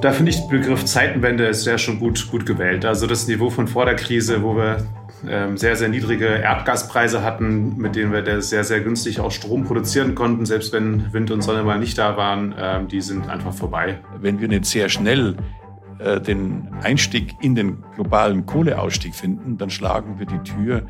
Da finde ich den Begriff Zeitenwende ist ja schon gut, gut gewählt. Also das Niveau von vor der Krise, wo wir ähm, sehr, sehr niedrige Erdgaspreise hatten, mit denen wir sehr, sehr günstig auch Strom produzieren konnten, selbst wenn Wind und Sonne mal nicht da waren, ähm, die sind einfach vorbei. Wenn wir nicht sehr schnell äh, den Einstieg in den globalen Kohleausstieg finden, dann schlagen wir die Tür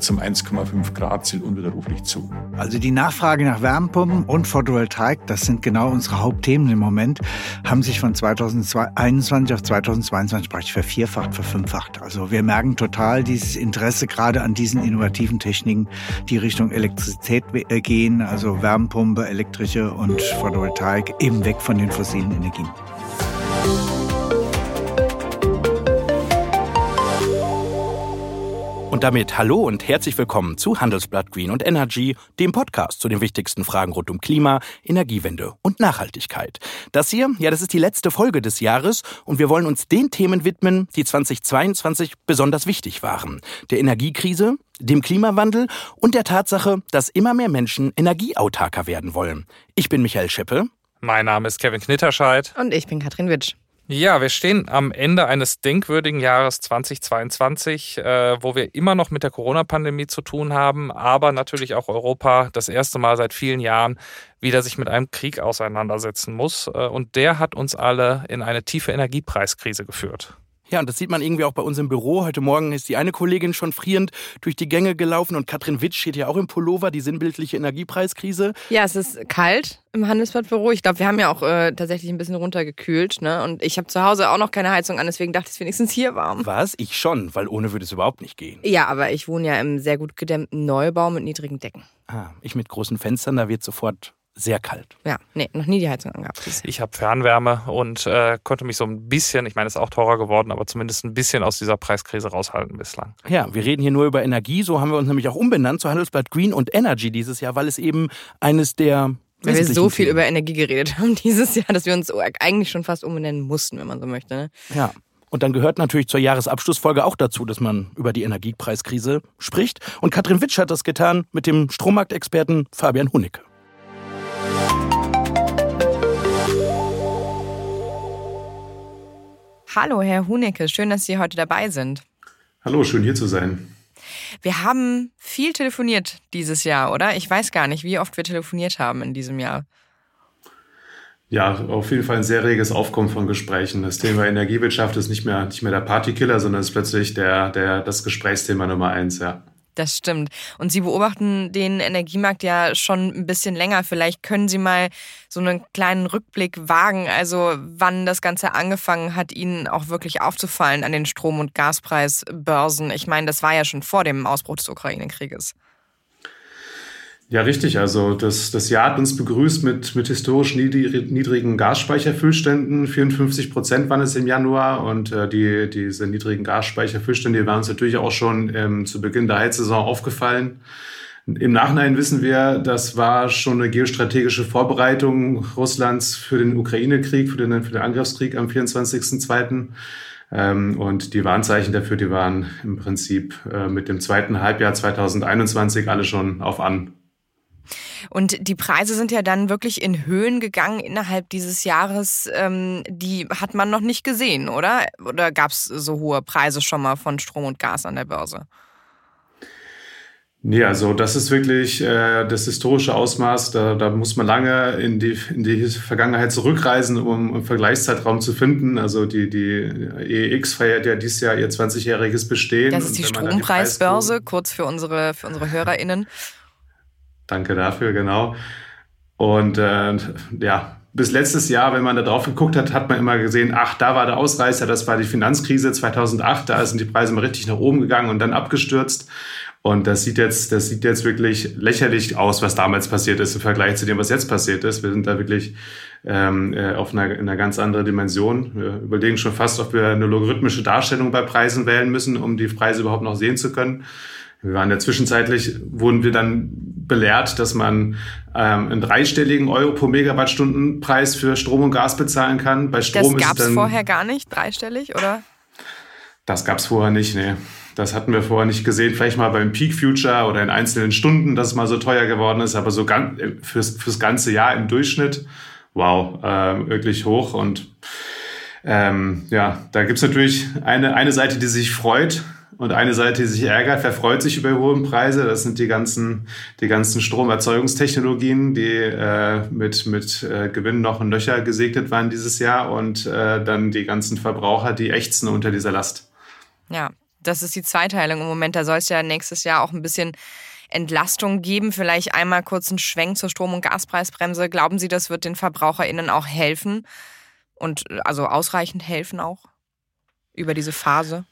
zum 1,5 Grad Ziel unwiderruflich zu. Also die Nachfrage nach Wärmepumpen und Photovoltaik, das sind genau unsere Hauptthemen im Moment, haben sich von 2021 auf 2022 praktisch vervierfacht, verfünffacht. Also wir merken total dieses Interesse gerade an diesen innovativen Techniken, die Richtung Elektrizität äh, gehen, also Wärmepumpe, elektrische und Photovoltaik, eben weg von den fossilen Energien. Und damit hallo und herzlich willkommen zu Handelsblatt Green und Energy, dem Podcast zu den wichtigsten Fragen rund um Klima, Energiewende und Nachhaltigkeit. Das hier, ja, das ist die letzte Folge des Jahres und wir wollen uns den Themen widmen, die 2022 besonders wichtig waren. Der Energiekrise, dem Klimawandel und der Tatsache, dass immer mehr Menschen energieautarker werden wollen. Ich bin Michael Scheppe. Mein Name ist Kevin Knitterscheid. Und ich bin Katrin Witsch. Ja, wir stehen am Ende eines denkwürdigen Jahres 2022, äh, wo wir immer noch mit der Corona-Pandemie zu tun haben, aber natürlich auch Europa das erste Mal seit vielen Jahren wieder sich mit einem Krieg auseinandersetzen muss. Äh, und der hat uns alle in eine tiefe Energiepreiskrise geführt. Ja, und das sieht man irgendwie auch bei uns im Büro. Heute Morgen ist die eine Kollegin schon frierend durch die Gänge gelaufen und Katrin Witsch steht ja auch im Pullover, die sinnbildliche Energiepreiskrise. Ja, es ist kalt im Handelsblattbüro. Ich glaube, wir haben ja auch äh, tatsächlich ein bisschen runtergekühlt. Ne? Und ich habe zu Hause auch noch keine Heizung an, deswegen dachte ich, es wenigstens hier warm. Was? Ich schon, weil ohne würde es überhaupt nicht gehen. Ja, aber ich wohne ja im sehr gut gedämmten Neubau mit niedrigen Decken. Ah, ich mit großen Fenstern, da wird sofort sehr kalt. Ja, nee, noch nie die Heizung angehabt. Ich habe Fernwärme und äh, konnte mich so ein bisschen, ich meine, es ist auch teurer geworden, aber zumindest ein bisschen aus dieser Preiskrise raushalten bislang. Ja, wir reden hier nur über Energie, so haben wir uns nämlich auch umbenannt zu Handelsblatt Green und Energy dieses Jahr, weil es eben eines der weil wir so viel Themen. über Energie geredet haben dieses Jahr, dass wir uns eigentlich schon fast umbenennen mussten, wenn man so möchte. Ne? Ja. Und dann gehört natürlich zur Jahresabschlussfolge auch dazu, dass man über die Energiepreiskrise spricht. Und Katrin Witsch hat das getan mit dem Strommarktexperten Fabian Hunicke. Hallo, Herr Hunecke, schön, dass Sie heute dabei sind. Hallo, schön hier zu sein. Wir haben viel telefoniert dieses Jahr, oder? Ich weiß gar nicht, wie oft wir telefoniert haben in diesem Jahr. Ja, auf jeden Fall ein sehr reges Aufkommen von Gesprächen. Das Thema Energiewirtschaft ist nicht mehr, nicht mehr der Partykiller, sondern ist plötzlich der, der, das Gesprächsthema Nummer eins, ja. Das stimmt. Und Sie beobachten den Energiemarkt ja schon ein bisschen länger. Vielleicht können Sie mal so einen kleinen Rückblick wagen, also wann das Ganze angefangen hat, Ihnen auch wirklich aufzufallen an den Strom- und Gaspreisbörsen. Ich meine, das war ja schon vor dem Ausbruch des Ukraine-Krieges. Ja, richtig. Also das, das Jahr hat uns begrüßt mit, mit historisch niedrigen Gasspeicherfüllständen. 54 Prozent waren es im Januar und äh, die, diese niedrigen Gasspeicherfüllstände waren uns natürlich auch schon ähm, zu Beginn der Heizsaison aufgefallen. Im Nachhinein wissen wir, das war schon eine geostrategische Vorbereitung Russlands für den Ukraine-Krieg, für den, für den Angriffskrieg am 24.02. Ähm, und die Warnzeichen dafür, die waren im Prinzip äh, mit dem zweiten Halbjahr 2021 alle schon auf an. Und die Preise sind ja dann wirklich in Höhen gegangen innerhalb dieses Jahres. Ähm, die hat man noch nicht gesehen, oder? Oder gab es so hohe Preise schon mal von Strom und Gas an der Börse? Nee, also das ist wirklich äh, das historische Ausmaß. Da, da muss man lange in die, in die Vergangenheit zurückreisen, um einen Vergleichszeitraum zu finden. Also die, die EEX feiert ja dieses Jahr ihr 20-jähriges Bestehen. Das ist die Strompreisbörse, kurz für unsere, für unsere HörerInnen. Danke dafür, genau. Und äh, ja, bis letztes Jahr, wenn man da drauf geguckt hat, hat man immer gesehen, ach, da war der Ausreißer, das war die Finanzkrise 2008, da sind die Preise mal richtig nach oben gegangen und dann abgestürzt. Und das sieht jetzt, das sieht jetzt wirklich lächerlich aus, was damals passiert ist im Vergleich zu dem, was jetzt passiert ist. Wir sind da wirklich ähm, äh, auf einer, einer ganz anderen Dimension. Wir überlegen schon fast, ob wir eine logarithmische Darstellung bei Preisen wählen müssen, um die Preise überhaupt noch sehen zu können. Wir waren ja zwischenzeitlich, wurden wir dann belehrt, dass man ähm, einen dreistelligen Euro pro Megawattstundenpreis für Strom und Gas bezahlen kann. Bei Strom das gab es vorher gar nicht, dreistellig, oder? Das gab es vorher nicht, nee. Das hatten wir vorher nicht gesehen. Vielleicht mal beim Peak Future oder in einzelnen Stunden, dass es mal so teuer geworden ist, aber so ganz, fürs, fürs ganze Jahr im Durchschnitt, wow, äh, wirklich hoch. Und ähm, ja, da gibt es natürlich eine, eine Seite, die sich freut und eine Seite, die sich ärgert. Wer freut sich über hohe Preise? Das sind die ganzen, die ganzen Stromerzeugungstechnologien, die äh, mit, mit äh, Gewinn noch in Löcher gesegnet waren dieses Jahr und äh, dann die ganzen Verbraucher, die ächzen unter dieser Last. Ja, das ist die Zweiteilung im Moment. Da soll es ja nächstes Jahr auch ein bisschen Entlastung geben. Vielleicht einmal kurz einen Schwenk zur Strom- und Gaspreisbremse. Glauben Sie, das wird den VerbraucherInnen auch helfen? Und also ausreichend helfen auch über diese Phase?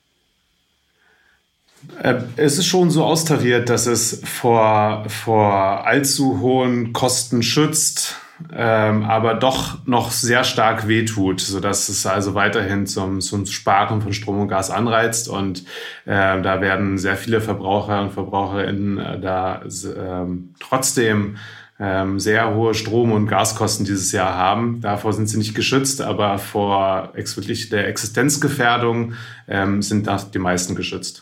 Äh, es ist schon so austariert, dass es vor, vor allzu hohen Kosten schützt, ähm, aber doch noch sehr stark wehtut, sodass es also weiterhin zum, zum Sparen von Strom und Gas anreizt. Und äh, da werden sehr viele Verbraucher und Verbraucherinnen äh, da äh, trotzdem ähm, sehr hohe Strom- und Gaskosten dieses Jahr haben. Davor sind sie nicht geschützt, aber vor wirklich der Existenzgefährdung ähm, sind da die meisten geschützt.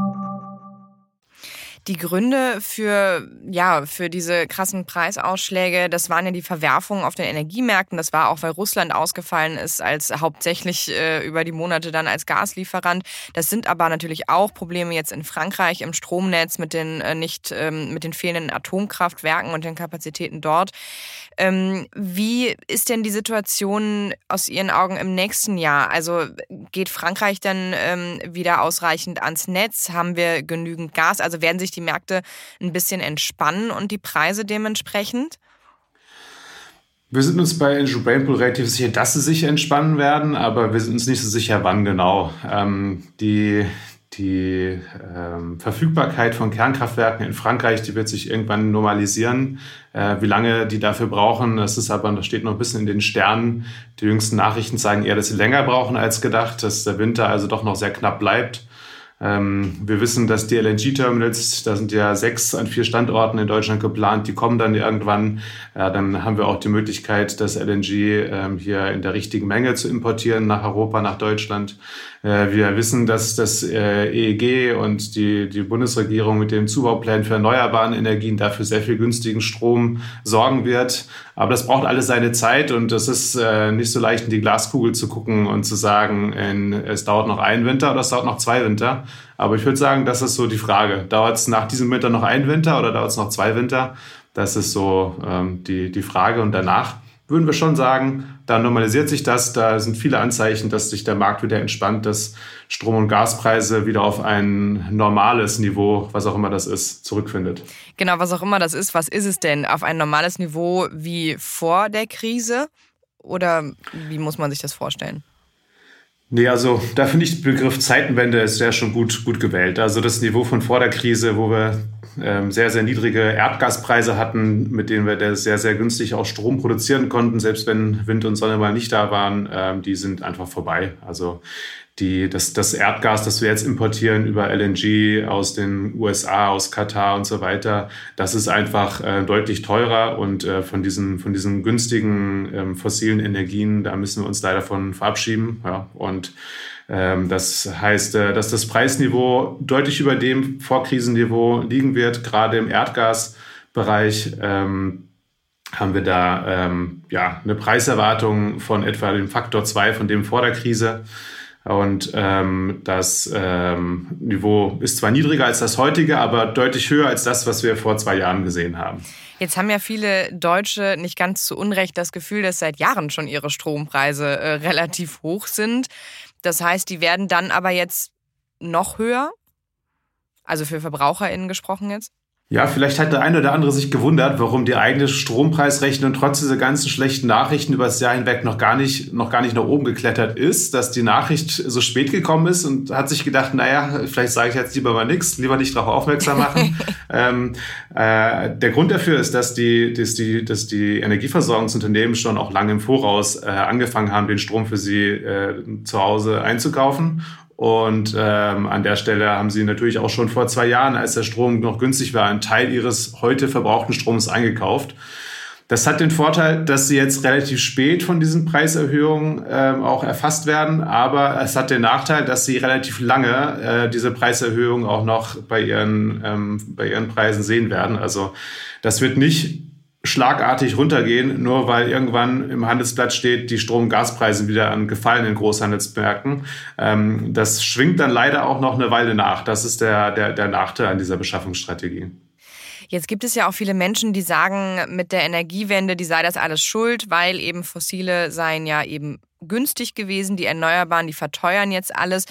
Die Gründe für, ja, für diese krassen Preisausschläge, das waren ja die Verwerfungen auf den Energiemärkten. Das war auch, weil Russland ausgefallen ist als hauptsächlich äh, über die Monate dann als Gaslieferant. Das sind aber natürlich auch Probleme jetzt in Frankreich im Stromnetz mit den äh, nicht, ähm, mit den fehlenden Atomkraftwerken und den Kapazitäten dort. Ähm, wie ist denn die Situation aus Ihren Augen im nächsten Jahr? Also geht Frankreich dann ähm, wieder ausreichend ans Netz? Haben wir genügend Gas? Also werden sich die Märkte ein bisschen entspannen und die Preise dementsprechend? Wir sind uns bei Andrew Brainpool relativ sicher, dass sie sich entspannen werden, aber wir sind uns nicht so sicher, wann genau. Ähm, die, die ähm, Verfügbarkeit von Kernkraftwerken in Frankreich, die wird sich irgendwann normalisieren. Äh, wie lange die dafür brauchen, das ist aber, das steht noch ein bisschen in den Sternen. Die jüngsten Nachrichten zeigen eher, dass sie länger brauchen als gedacht, dass der Winter also doch noch sehr knapp bleibt. Ähm, wir wissen, dass die LNG-Terminals, da sind ja sechs an vier Standorten in Deutschland geplant, die kommen dann irgendwann. Ja, dann haben wir auch die Möglichkeit, das LNG ähm, hier in der richtigen Menge zu importieren nach Europa, nach Deutschland. Äh, wir wissen, dass das äh, EEG und die, die Bundesregierung mit dem Zubauplan für erneuerbare Energien dafür sehr viel günstigen Strom sorgen wird. Aber das braucht alles seine Zeit und es ist äh, nicht so leicht, in die Glaskugel zu gucken und zu sagen, in, es dauert noch ein Winter oder es dauert noch zwei Winter. Aber ich würde sagen, das ist so die Frage. Dauert es nach diesem Winter noch ein Winter oder dauert es noch zwei Winter? Das ist so ähm, die, die Frage. Und danach würden wir schon sagen, da normalisiert sich das. Da sind viele Anzeichen, dass sich der Markt wieder entspannt, dass Strom- und Gaspreise wieder auf ein normales Niveau, was auch immer das ist, zurückfindet. Genau, was auch immer das ist. Was ist es denn? Auf ein normales Niveau wie vor der Krise? Oder wie muss man sich das vorstellen? Nee, also da finde ich den Begriff Zeitenwende ist ja schon gut, gut gewählt. Also das Niveau von vor der Krise, wo wir ähm, sehr, sehr niedrige Erdgaspreise hatten, mit denen wir sehr, sehr günstig auch Strom produzieren konnten, selbst wenn Wind und Sonne mal nicht da waren, ähm, die sind einfach vorbei. Also die, das, das Erdgas, das wir jetzt importieren über LNG aus den USA, aus Katar und so weiter, das ist einfach äh, deutlich teurer und äh, von, diesen, von diesen günstigen ähm, fossilen Energien, da müssen wir uns leider von verabschieden. Ja. Und ähm, das heißt, äh, dass das Preisniveau deutlich über dem Vorkrisenniveau liegen wird, gerade im Erdgasbereich. Ähm, haben wir da ähm, ja, eine Preiserwartung von etwa dem Faktor 2 von dem vor der Krise. Und ähm, das ähm, Niveau ist zwar niedriger als das heutige, aber deutlich höher als das, was wir vor zwei Jahren gesehen haben. Jetzt haben ja viele Deutsche nicht ganz zu Unrecht das Gefühl, dass seit Jahren schon ihre Strompreise äh, relativ hoch sind. Das heißt, die werden dann aber jetzt noch höher? Also für VerbraucherInnen gesprochen jetzt? Ja, vielleicht hat der eine oder andere sich gewundert, warum die eigene Strompreisrechnung trotz dieser ganzen schlechten Nachrichten über das Jahr hinweg noch gar nicht, noch gar nicht nach oben geklettert ist, dass die Nachricht so spät gekommen ist und hat sich gedacht, naja, vielleicht sage ich jetzt lieber mal nichts, lieber nicht darauf aufmerksam machen. ähm, äh, der Grund dafür ist, dass die, dass die, dass die Energieversorgungsunternehmen schon auch lange im Voraus äh, angefangen haben, den Strom für sie äh, zu Hause einzukaufen und ähm, an der Stelle haben sie natürlich auch schon vor zwei Jahren, als der Strom noch günstig war, einen Teil ihres heute verbrauchten Stroms eingekauft. Das hat den Vorteil, dass sie jetzt relativ spät von diesen Preiserhöhungen ähm, auch erfasst werden, aber es hat den Nachteil, dass sie relativ lange äh, diese Preiserhöhung auch noch bei ihren, ähm, bei ihren Preisen sehen werden. Also das wird nicht schlagartig runtergehen, nur weil irgendwann im Handelsblatt steht, die Strom- und Gaspreise wieder an gefallenen Großhandelsmärkten. Ähm, das schwingt dann leider auch noch eine Weile nach. Das ist der, der, der Nachteil an dieser Beschaffungsstrategie. Jetzt gibt es ja auch viele Menschen, die sagen, mit der Energiewende, die sei das alles schuld, weil eben fossile seien ja eben günstig gewesen, die Erneuerbaren, die verteuern jetzt alles.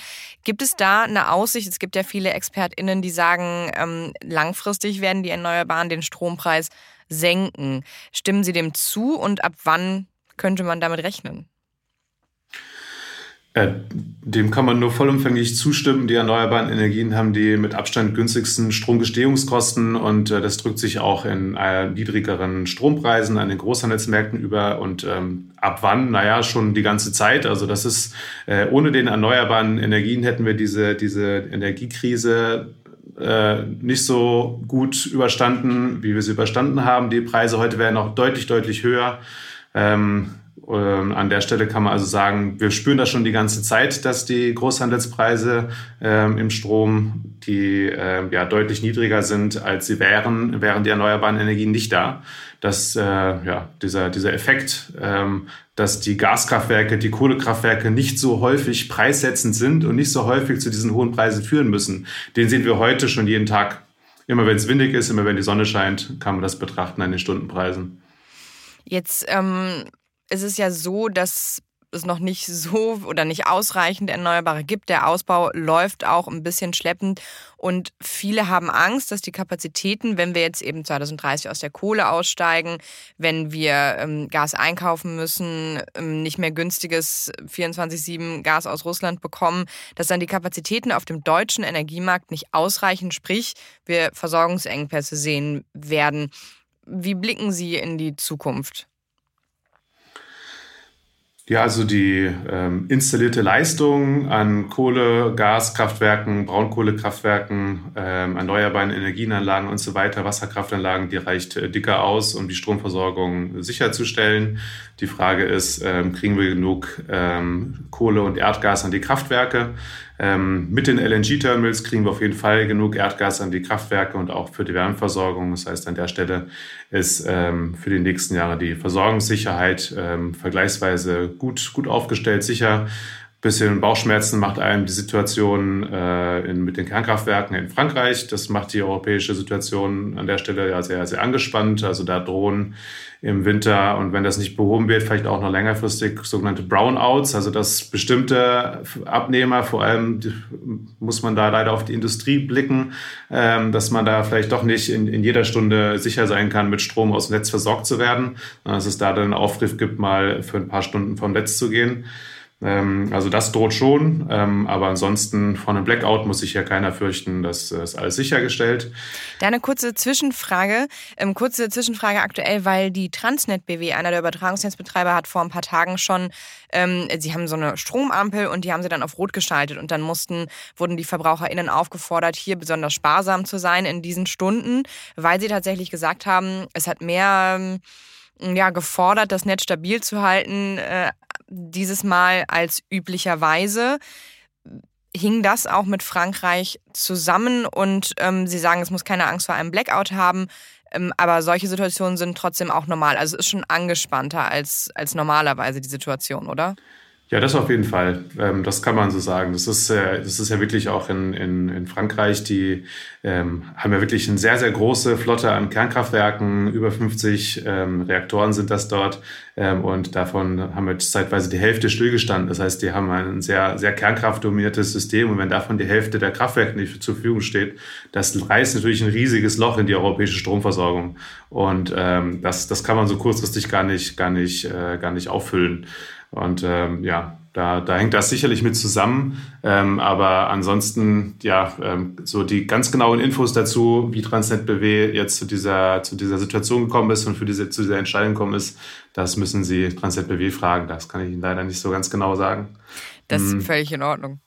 Gibt es da eine Aussicht? Es gibt ja viele ExpertInnen, die sagen, ähm, langfristig werden die Erneuerbaren den Strompreis senken. Stimmen Sie dem zu und ab wann könnte man damit rechnen? Äh, dem kann man nur vollumfänglich zustimmen. Die erneuerbaren Energien haben die mit Abstand günstigsten Stromgestehungskosten und äh, das drückt sich auch in äh, niedrigeren Strompreisen an den Großhandelsmärkten über. Und ähm, ab wann? Naja, schon die ganze Zeit. Also das ist, äh, ohne den erneuerbaren Energien hätten wir diese, diese Energiekrise äh, nicht so gut überstanden, wie wir sie überstanden haben. Die Preise heute wären auch deutlich, deutlich höher. Ähm, ähm, an der Stelle kann man also sagen, wir spüren das schon die ganze Zeit, dass die Großhandelspreise ähm, im Strom, die äh, ja deutlich niedriger sind, als sie wären, wären die erneuerbaren Energien nicht da. Dass äh, ja, dieser, dieser Effekt, ähm, dass die Gaskraftwerke, die Kohlekraftwerke nicht so häufig preissetzend sind und nicht so häufig zu diesen hohen Preisen führen müssen, den sehen wir heute schon jeden Tag. Immer wenn es windig ist, immer wenn die Sonne scheint, kann man das betrachten an den Stundenpreisen. Jetzt ähm, ist es ja so, dass es noch nicht so oder nicht ausreichend Erneuerbare gibt. Der Ausbau läuft auch ein bisschen schleppend und viele haben Angst, dass die Kapazitäten, wenn wir jetzt eben 2030 aus der Kohle aussteigen, wenn wir ähm, Gas einkaufen müssen, ähm, nicht mehr günstiges 24-7 Gas aus Russland bekommen, dass dann die Kapazitäten auf dem deutschen Energiemarkt nicht ausreichen, sprich wir Versorgungsengpässe sehen werden. Wie blicken Sie in die Zukunft? Ja, also die ähm, installierte Leistung an Kohle, Gaskraftwerken, Braunkohlekraftwerken, ähm, erneuerbaren Energienanlagen und so weiter, Wasserkraftanlagen, die reicht äh, dicker aus, um die Stromversorgung sicherzustellen. Die Frage ist, ähm, kriegen wir genug ähm, Kohle und Erdgas an die Kraftwerke? Ähm, mit den LNG-Terminals kriegen wir auf jeden Fall genug Erdgas an die Kraftwerke und auch für die Wärmeversorgung. Das heißt, an der Stelle ist ähm, für die nächsten Jahre die Versorgungssicherheit ähm, vergleichsweise gut, gut aufgestellt, sicher bisschen Bauchschmerzen macht einem die Situation äh, in, mit den Kernkraftwerken in Frankreich. Das macht die europäische Situation an der Stelle ja sehr, sehr angespannt. Also da drohen im Winter und wenn das nicht behoben wird, vielleicht auch noch längerfristig sogenannte Brownouts, also dass bestimmte Abnehmer, vor allem muss man da leider auf die Industrie blicken, ähm, dass man da vielleicht doch nicht in, in jeder Stunde sicher sein kann, mit Strom aus dem Netz versorgt zu werden, dass es da dann einen Aufruf gibt, mal für ein paar Stunden vom Netz zu gehen. Ähm, also das droht schon, ähm, aber ansonsten von einem Blackout muss sich ja keiner fürchten, das ist alles sichergestellt. Da eine kurze Zwischenfrage, ähm, kurze Zwischenfrage aktuell, weil die Transnet BW, einer der Übertragungsnetzbetreiber, hat vor ein paar Tagen schon, sie haben so eine Stromampel und die haben sie dann auf Rot geschaltet und dann mussten, wurden die VerbraucherInnen aufgefordert, hier besonders sparsam zu sein in diesen Stunden, weil sie tatsächlich gesagt haben, es hat mehr ja, gefordert, das Netz stabil zu halten, äh, dieses Mal als üblicherweise. Hing das auch mit Frankreich zusammen und ähm, Sie sagen, es muss keine Angst vor einem Blackout haben, ähm, aber solche Situationen sind trotzdem auch normal. Also es ist schon angespannter als, als normalerweise die Situation, oder? Ja, das auf jeden Fall. Ähm, das kann man so sagen. Das ist, äh, das ist ja wirklich auch in, in, in Frankreich, die ähm, haben ja wirklich eine sehr, sehr große Flotte an Kernkraftwerken. Über 50 ähm, Reaktoren sind das dort. Ähm, und davon haben jetzt zeitweise die Hälfte stillgestanden. Das heißt, die haben ein sehr, sehr kernkraftdominiertes System. Und wenn davon die Hälfte der Kraftwerke nicht zur Verfügung steht, das reißt natürlich ein riesiges Loch in die europäische Stromversorgung. Und ähm, das, das kann man so kurzfristig gar nicht, gar nicht, äh, gar nicht auffüllen. Und ähm, ja, da, da hängt das sicherlich mit zusammen. Ähm, aber ansonsten, ja, ähm, so die ganz genauen Infos dazu, wie Transnet BW jetzt zu dieser, zu dieser Situation gekommen ist und für diese, zu dieser Entscheidung gekommen ist, das müssen Sie Transnet BW fragen. Das kann ich Ihnen leider nicht so ganz genau sagen. Das ist hm. völlig in Ordnung.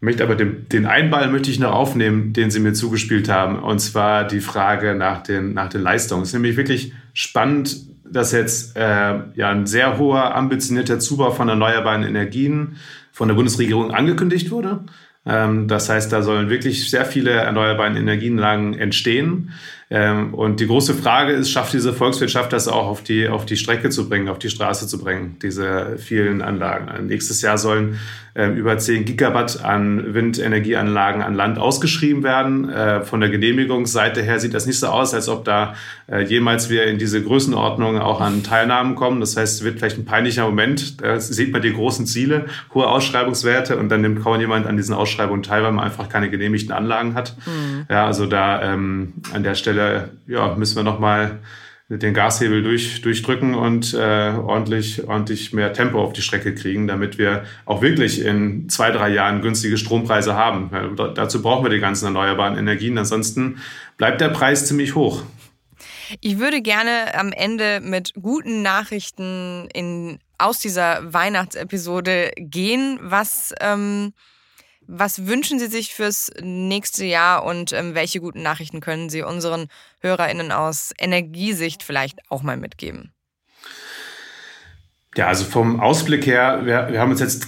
Möchte aber den, den Einball möchte ich noch aufnehmen, den Sie mir zugespielt haben. Und zwar die Frage nach den, nach den Leistungen. Es ist nämlich wirklich spannend, dass jetzt äh, ja ein sehr hoher, ambitionierter Zubau von erneuerbaren Energien von der Bundesregierung angekündigt wurde. Ähm, das heißt, da sollen wirklich sehr viele erneuerbare Energienlagen entstehen. Ähm, und die große Frage ist, schafft diese Volkswirtschaft das auch auf die, auf die Strecke zu bringen, auf die Straße zu bringen, diese vielen Anlagen? Nächstes Jahr sollen äh, über 10 Gigawatt an Windenergieanlagen an Land ausgeschrieben werden. Äh, von der Genehmigungsseite her sieht das nicht so aus, als ob da äh, jemals wir in diese Größenordnung auch an Teilnahmen kommen. Das heißt, es wird vielleicht ein peinlicher Moment. Da sieht man die großen Ziele, hohe Ausschreibungswerte und dann nimmt kaum jemand an diesen Ausschreibungen teil, weil man einfach keine genehmigten Anlagen hat. Mhm. Ja, also da ähm, an der Stelle ja, müssen wir nochmal den Gashebel durch, durchdrücken und äh, ordentlich, ordentlich mehr Tempo auf die Strecke kriegen, damit wir auch wirklich in zwei, drei Jahren günstige Strompreise haben. Ja, dazu brauchen wir die ganzen erneuerbaren Energien. Ansonsten bleibt der Preis ziemlich hoch. Ich würde gerne am Ende mit guten Nachrichten in, aus dieser Weihnachtsepisode gehen. Was ähm, was wünschen Sie sich fürs nächste Jahr und ähm, welche guten Nachrichten können Sie unseren HörerInnen aus Energiesicht vielleicht auch mal mitgeben? Ja, also vom Ausblick her, wir, wir haben uns jetzt,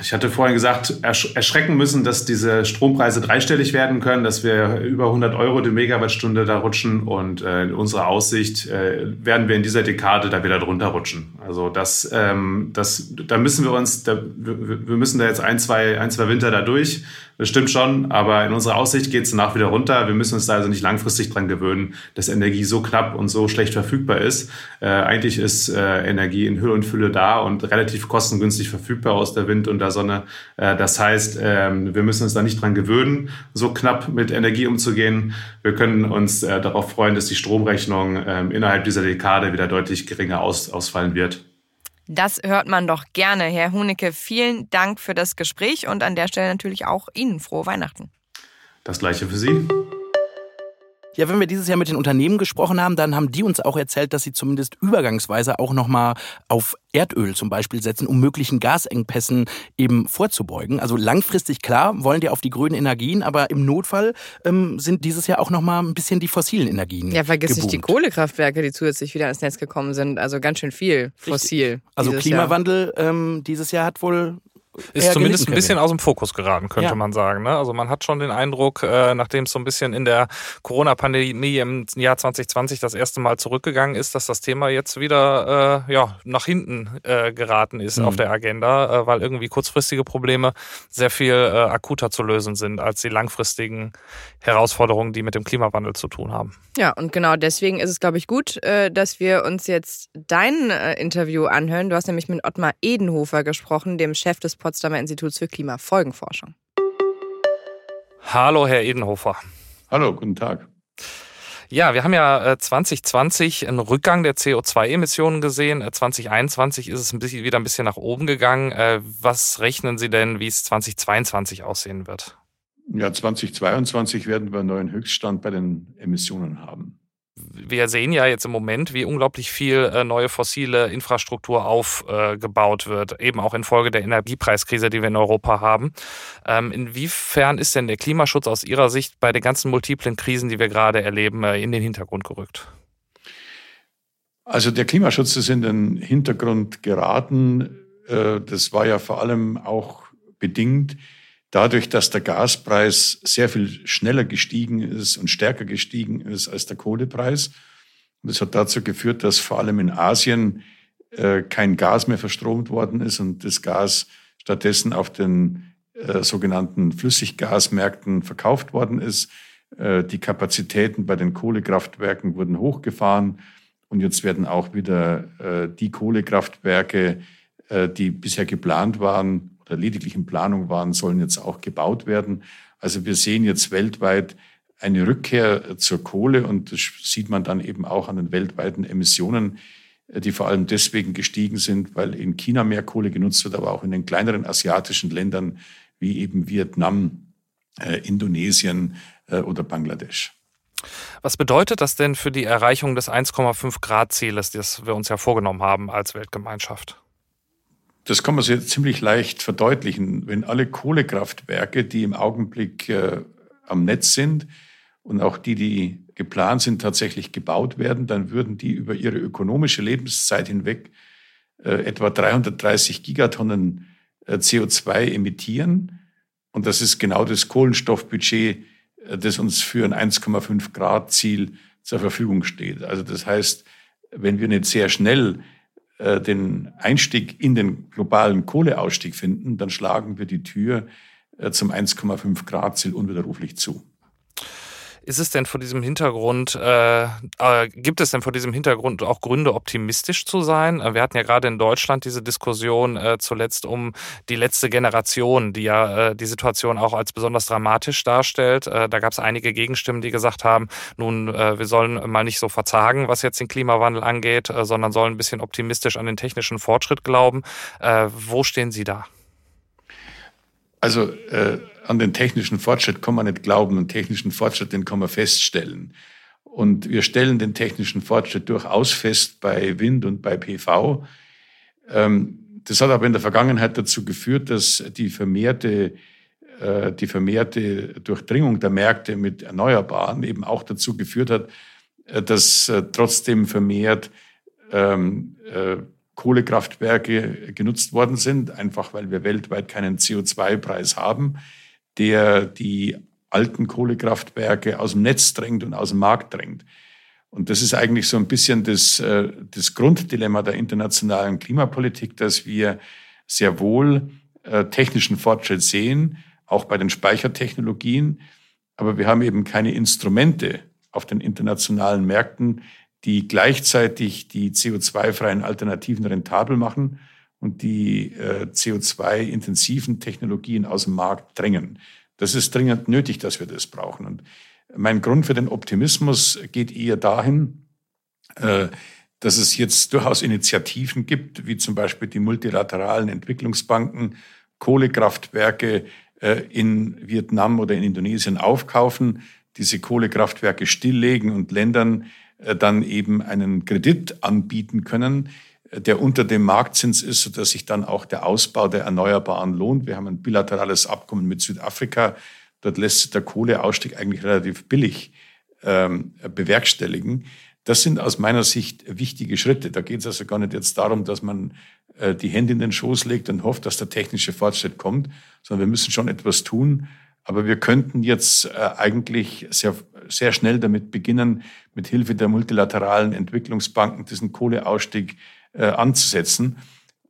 ich hatte vorhin gesagt, ersch erschrecken müssen, dass diese Strompreise dreistellig werden können, dass wir über 100 Euro die Megawattstunde da rutschen und äh, in unserer Aussicht äh, werden wir in dieser Dekade da wieder drunter rutschen. Also das, ähm, das, da müssen wir uns, da, wir, wir müssen da jetzt ein, zwei, ein, zwei Winter da durch das stimmt schon, aber in unserer Aussicht geht es danach wieder runter. Wir müssen uns da also nicht langfristig dran gewöhnen, dass Energie so knapp und so schlecht verfügbar ist. Äh, eigentlich ist äh, Energie in Hülle und Fülle da und relativ kostengünstig verfügbar aus der Wind und der Sonne. Äh, das heißt, ähm, wir müssen uns da nicht dran gewöhnen, so knapp mit Energie umzugehen. Wir können uns äh, darauf freuen, dass die Stromrechnung ähm, innerhalb dieser Dekade wieder deutlich geringer aus, ausfallen wird. Das hört man doch gerne. Herr Hunecke, vielen Dank für das Gespräch und an der Stelle natürlich auch Ihnen frohe Weihnachten. Das gleiche für Sie. Ja, wenn wir dieses Jahr mit den Unternehmen gesprochen haben, dann haben die uns auch erzählt, dass sie zumindest übergangsweise auch nochmal auf Erdöl zum Beispiel setzen, um möglichen Gasengpässen eben vorzubeugen. Also langfristig klar wollen die auf die grünen Energien, aber im Notfall ähm, sind dieses Jahr auch nochmal ein bisschen die fossilen Energien. Ja, vergiss nicht die Kohlekraftwerke, die zusätzlich wieder ins Netz gekommen sind. Also ganz schön viel fossil. Richtig. Also Klimawandel ähm, dieses Jahr hat wohl ist zumindest ein bisschen aus dem Fokus geraten, könnte ja. man sagen. Ne? Also man hat schon den Eindruck, äh, nachdem es so ein bisschen in der Corona-Pandemie im Jahr 2020 das erste Mal zurückgegangen ist, dass das Thema jetzt wieder äh, ja, nach hinten äh, geraten ist mhm. auf der Agenda, äh, weil irgendwie kurzfristige Probleme sehr viel äh, akuter zu lösen sind als die langfristigen Herausforderungen, die mit dem Klimawandel zu tun haben. Ja, und genau deswegen ist es, glaube ich, gut, äh, dass wir uns jetzt dein Interview anhören. Du hast nämlich mit Ottmar Edenhofer gesprochen, dem Chef des Potsdamer Instituts für Klimafolgenforschung. Hallo, Herr Edenhofer. Hallo, guten Tag. Ja, wir haben ja 2020 äh, einen Rückgang der CO2-Emissionen gesehen. 2021 äh, ist es ein bisschen, wieder ein bisschen nach oben gegangen. Äh, was rechnen Sie denn, wie es 2022 aussehen wird? Ja, 2022 werden wir einen neuen Höchststand bei den Emissionen haben wir sehen ja jetzt im Moment, wie unglaublich viel äh, neue fossile Infrastruktur aufgebaut wird, eben auch infolge der Energiepreiskrise, die wir in Europa haben. Ähm, inwiefern ist denn der Klimaschutz aus Ihrer Sicht bei den ganzen multiplen Krisen, die wir gerade erleben, äh, in den Hintergrund gerückt? Also der Klimaschutz ist in den Hintergrund geraten. Äh, das war ja vor allem auch bedingt dadurch, dass der Gaspreis sehr viel schneller gestiegen ist und stärker gestiegen ist als der Kohlepreis. Und das hat dazu geführt, dass vor allem in Asien äh, kein Gas mehr verstromt worden ist und das Gas stattdessen auf den äh, sogenannten Flüssiggasmärkten verkauft worden ist. Äh, die Kapazitäten bei den Kohlekraftwerken wurden hochgefahren und jetzt werden auch wieder äh, die Kohlekraftwerke, äh, die bisher geplant waren lediglich in Planung waren, sollen jetzt auch gebaut werden. Also wir sehen jetzt weltweit eine Rückkehr zur Kohle und das sieht man dann eben auch an den weltweiten Emissionen, die vor allem deswegen gestiegen sind, weil in China mehr Kohle genutzt wird, aber auch in den kleineren asiatischen Ländern wie eben Vietnam, äh, Indonesien äh, oder Bangladesch. Was bedeutet das denn für die Erreichung des 1,5 Grad Zieles, das wir uns ja vorgenommen haben als Weltgemeinschaft? Das kann man sich ziemlich leicht verdeutlichen. Wenn alle Kohlekraftwerke, die im Augenblick äh, am Netz sind und auch die, die geplant sind, tatsächlich gebaut werden, dann würden die über ihre ökonomische Lebenszeit hinweg äh, etwa 330 Gigatonnen äh, CO2 emittieren. Und das ist genau das Kohlenstoffbudget, äh, das uns für ein 1,5 Grad Ziel zur Verfügung steht. Also das heißt, wenn wir nicht sehr schnell äh, den Einstieg in den globalen Kohleausstieg finden, dann schlagen wir die Tür äh, zum 1,5 Grad Ziel unwiderruflich zu. Ist es denn vor diesem Hintergrund, äh, äh, gibt es denn vor diesem Hintergrund auch Gründe, optimistisch zu sein? Äh, wir hatten ja gerade in Deutschland diese Diskussion äh, zuletzt um die letzte Generation, die ja äh, die Situation auch als besonders dramatisch darstellt. Äh, da gab es einige Gegenstimmen, die gesagt haben, nun, wir sollen mal nicht so verzagen, was jetzt den Klimawandel angeht, sondern sollen ein bisschen optimistisch an den technischen Fortschritt glauben. Wo stehen Sie da? Also äh, an den technischen Fortschritt kann man nicht glauben. Den technischen Fortschritt, den kann man feststellen. Und wir stellen den technischen Fortschritt durchaus fest bei Wind und bei PV. Ähm, das hat aber in der Vergangenheit dazu geführt, dass die vermehrte, äh, die vermehrte Durchdringung der Märkte mit Erneuerbaren eben auch dazu geführt hat, äh, dass äh, trotzdem vermehrt ähm, äh, Kohlekraftwerke genutzt worden sind, einfach weil wir weltweit keinen CO2-Preis haben, der die alten Kohlekraftwerke aus dem Netz drängt und aus dem Markt drängt. Und das ist eigentlich so ein bisschen das, äh, das Grunddilemma der internationalen Klimapolitik, dass wir sehr wohl äh, technischen Fortschritt sehen, auch bei den Speichertechnologien. Aber wir haben eben keine Instrumente auf den internationalen Märkten, die gleichzeitig die CO2-freien Alternativen rentabel machen und die äh, CO2-intensiven Technologien aus dem Markt drängen. Das ist dringend nötig, dass wir das brauchen. Und mein Grund für den Optimismus geht eher dahin, äh, dass es jetzt durchaus Initiativen gibt, wie zum Beispiel die multilateralen Entwicklungsbanken, Kohlekraftwerke äh, in Vietnam oder in Indonesien aufkaufen, diese Kohlekraftwerke stilllegen und Ländern dann eben einen Kredit anbieten können, äh, der unter dem Marktzins ist, sodass sich dann auch der Ausbau der Erneuerbaren lohnt. Wir haben ein bilaterales Abkommen mit Südafrika. Dort lässt sich der Kohleausstieg eigentlich relativ billig ähm, bewerkstelligen. Das sind aus meiner Sicht wichtige Schritte. Da geht es also gar nicht jetzt darum, dass man äh, die Hände in den Schoß legt und hofft, dass der technische Fortschritt kommt, sondern wir müssen schon etwas tun. Aber wir könnten jetzt äh, eigentlich sehr, sehr schnell damit beginnen, mit Hilfe der multilateralen Entwicklungsbanken diesen Kohleausstieg äh, anzusetzen.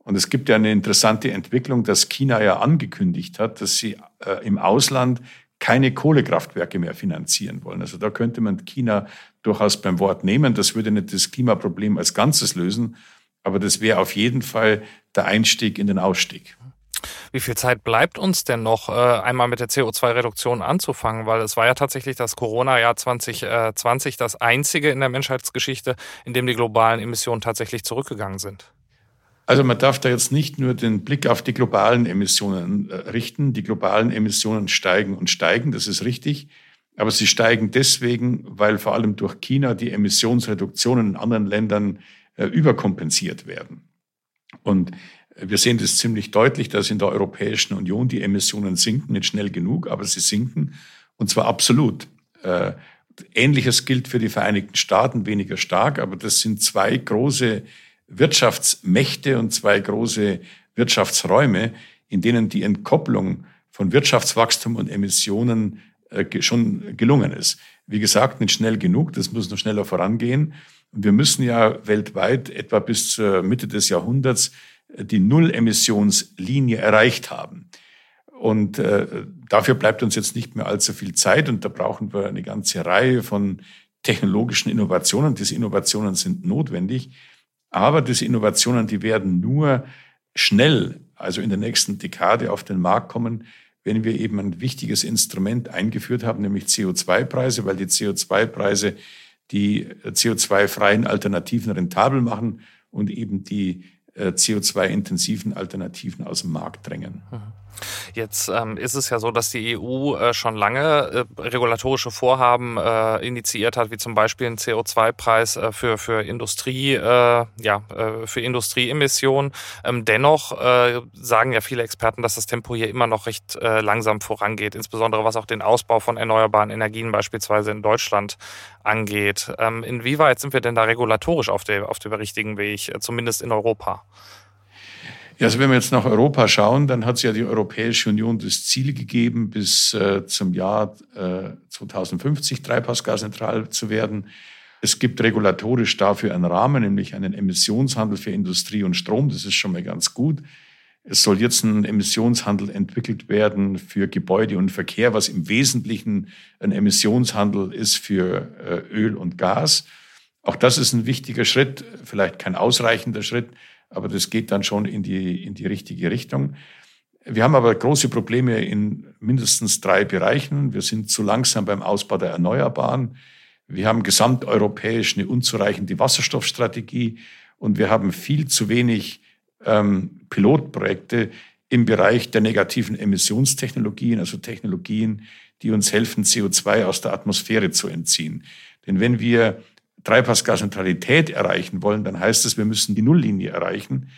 Und es gibt ja eine interessante Entwicklung, dass China ja angekündigt hat, dass sie äh, im Ausland keine Kohlekraftwerke mehr finanzieren wollen. Also da könnte man China durchaus beim Wort nehmen. Das würde nicht das Klimaproblem als Ganzes lösen, aber das wäre auf jeden Fall der Einstieg in den Ausstieg. Wie viel Zeit bleibt uns denn noch, äh, einmal mit der CO2-Reduktion anzufangen? Weil es war ja tatsächlich das Corona-Jahr 2020 das einzige in der Menschheitsgeschichte, in dem die globalen Emissionen tatsächlich zurückgegangen sind. Also man darf da jetzt nicht nur den Blick auf die globalen Emissionen äh, richten. Die globalen Emissionen steigen und steigen, das ist richtig. Aber sie steigen deswegen, weil vor allem durch China die Emissionsreduktionen in anderen Ländern äh, überkompensiert werden. Und wir sehen das ziemlich deutlich, dass in der Europäischen Union die Emissionen sinken, nicht schnell genug, aber sie sinken und zwar absolut. Äh, Ähnliches gilt für die Vereinigten Staaten, weniger stark, aber das sind zwei große Wirtschaftsmächte und zwei große Wirtschaftsräume, in denen die Entkopplung von Wirtschaftswachstum und Emissionen äh, schon gelungen ist. Wie gesagt, nicht schnell genug, das muss noch schneller vorangehen. Und wir müssen ja weltweit etwa bis zur Mitte des Jahrhunderts die Null-Emissionslinie erreicht haben. Und äh, dafür bleibt uns jetzt nicht mehr allzu viel Zeit und da brauchen wir eine ganze Reihe von technologischen Innovationen. Diese Innovationen sind notwendig, aber diese Innovationen, die werden nur schnell, also in der nächsten Dekade auf den Markt kommen, wenn wir eben ein wichtiges Instrument eingeführt haben, nämlich CO2-Preise, weil die CO2-Preise die CO2-freien Alternativen rentabel machen und eben die äh, CO2-intensiven Alternativen aus dem Markt drängen. Mhm. Jetzt ähm, ist es ja so, dass die EU äh, schon lange äh, regulatorische Vorhaben äh, initiiert hat, wie zum Beispiel einen CO2-Preis äh, für, für Industrie, äh, ja, äh, für Industrieemissionen. Ähm, dennoch sagen ja viele Experten, dass das Tempo hier immer noch recht langsam vorangeht, insbesondere was auch den Ausbau von erneuerbaren Energien beispielsweise in Deutschland angeht. Ähm, inwieweit sind wir denn da regulatorisch auf, der, auf dem richtigen Weg, zumindest in Europa? Ja, also wenn wir jetzt nach Europa schauen, dann hat es ja die Europäische Union das Ziel gegeben, bis äh, zum Jahr äh, 2050 treibhausgasneutral zu werden. Es gibt regulatorisch dafür einen Rahmen, nämlich einen Emissionshandel für Industrie und Strom. Das ist schon mal ganz gut. Es soll jetzt ein Emissionshandel entwickelt werden für Gebäude und Verkehr, was im Wesentlichen ein Emissionshandel ist für äh, Öl und Gas. Auch das ist ein wichtiger Schritt, vielleicht kein ausreichender Schritt, aber das geht dann schon in die, in die richtige Richtung. Wir haben aber große Probleme in mindestens drei Bereichen. Wir sind zu langsam beim Ausbau der Erneuerbaren. Wir haben gesamteuropäisch eine unzureichende Wasserstoffstrategie und wir haben viel zu wenig ähm, Pilotprojekte im Bereich der negativen Emissionstechnologien, also Technologien, die uns helfen, CO2 aus der Atmosphäre zu entziehen. Denn wenn wir Treibhausgasneutralität erreichen wollen, dann heißt das, wir müssen die Nulllinie erreichen.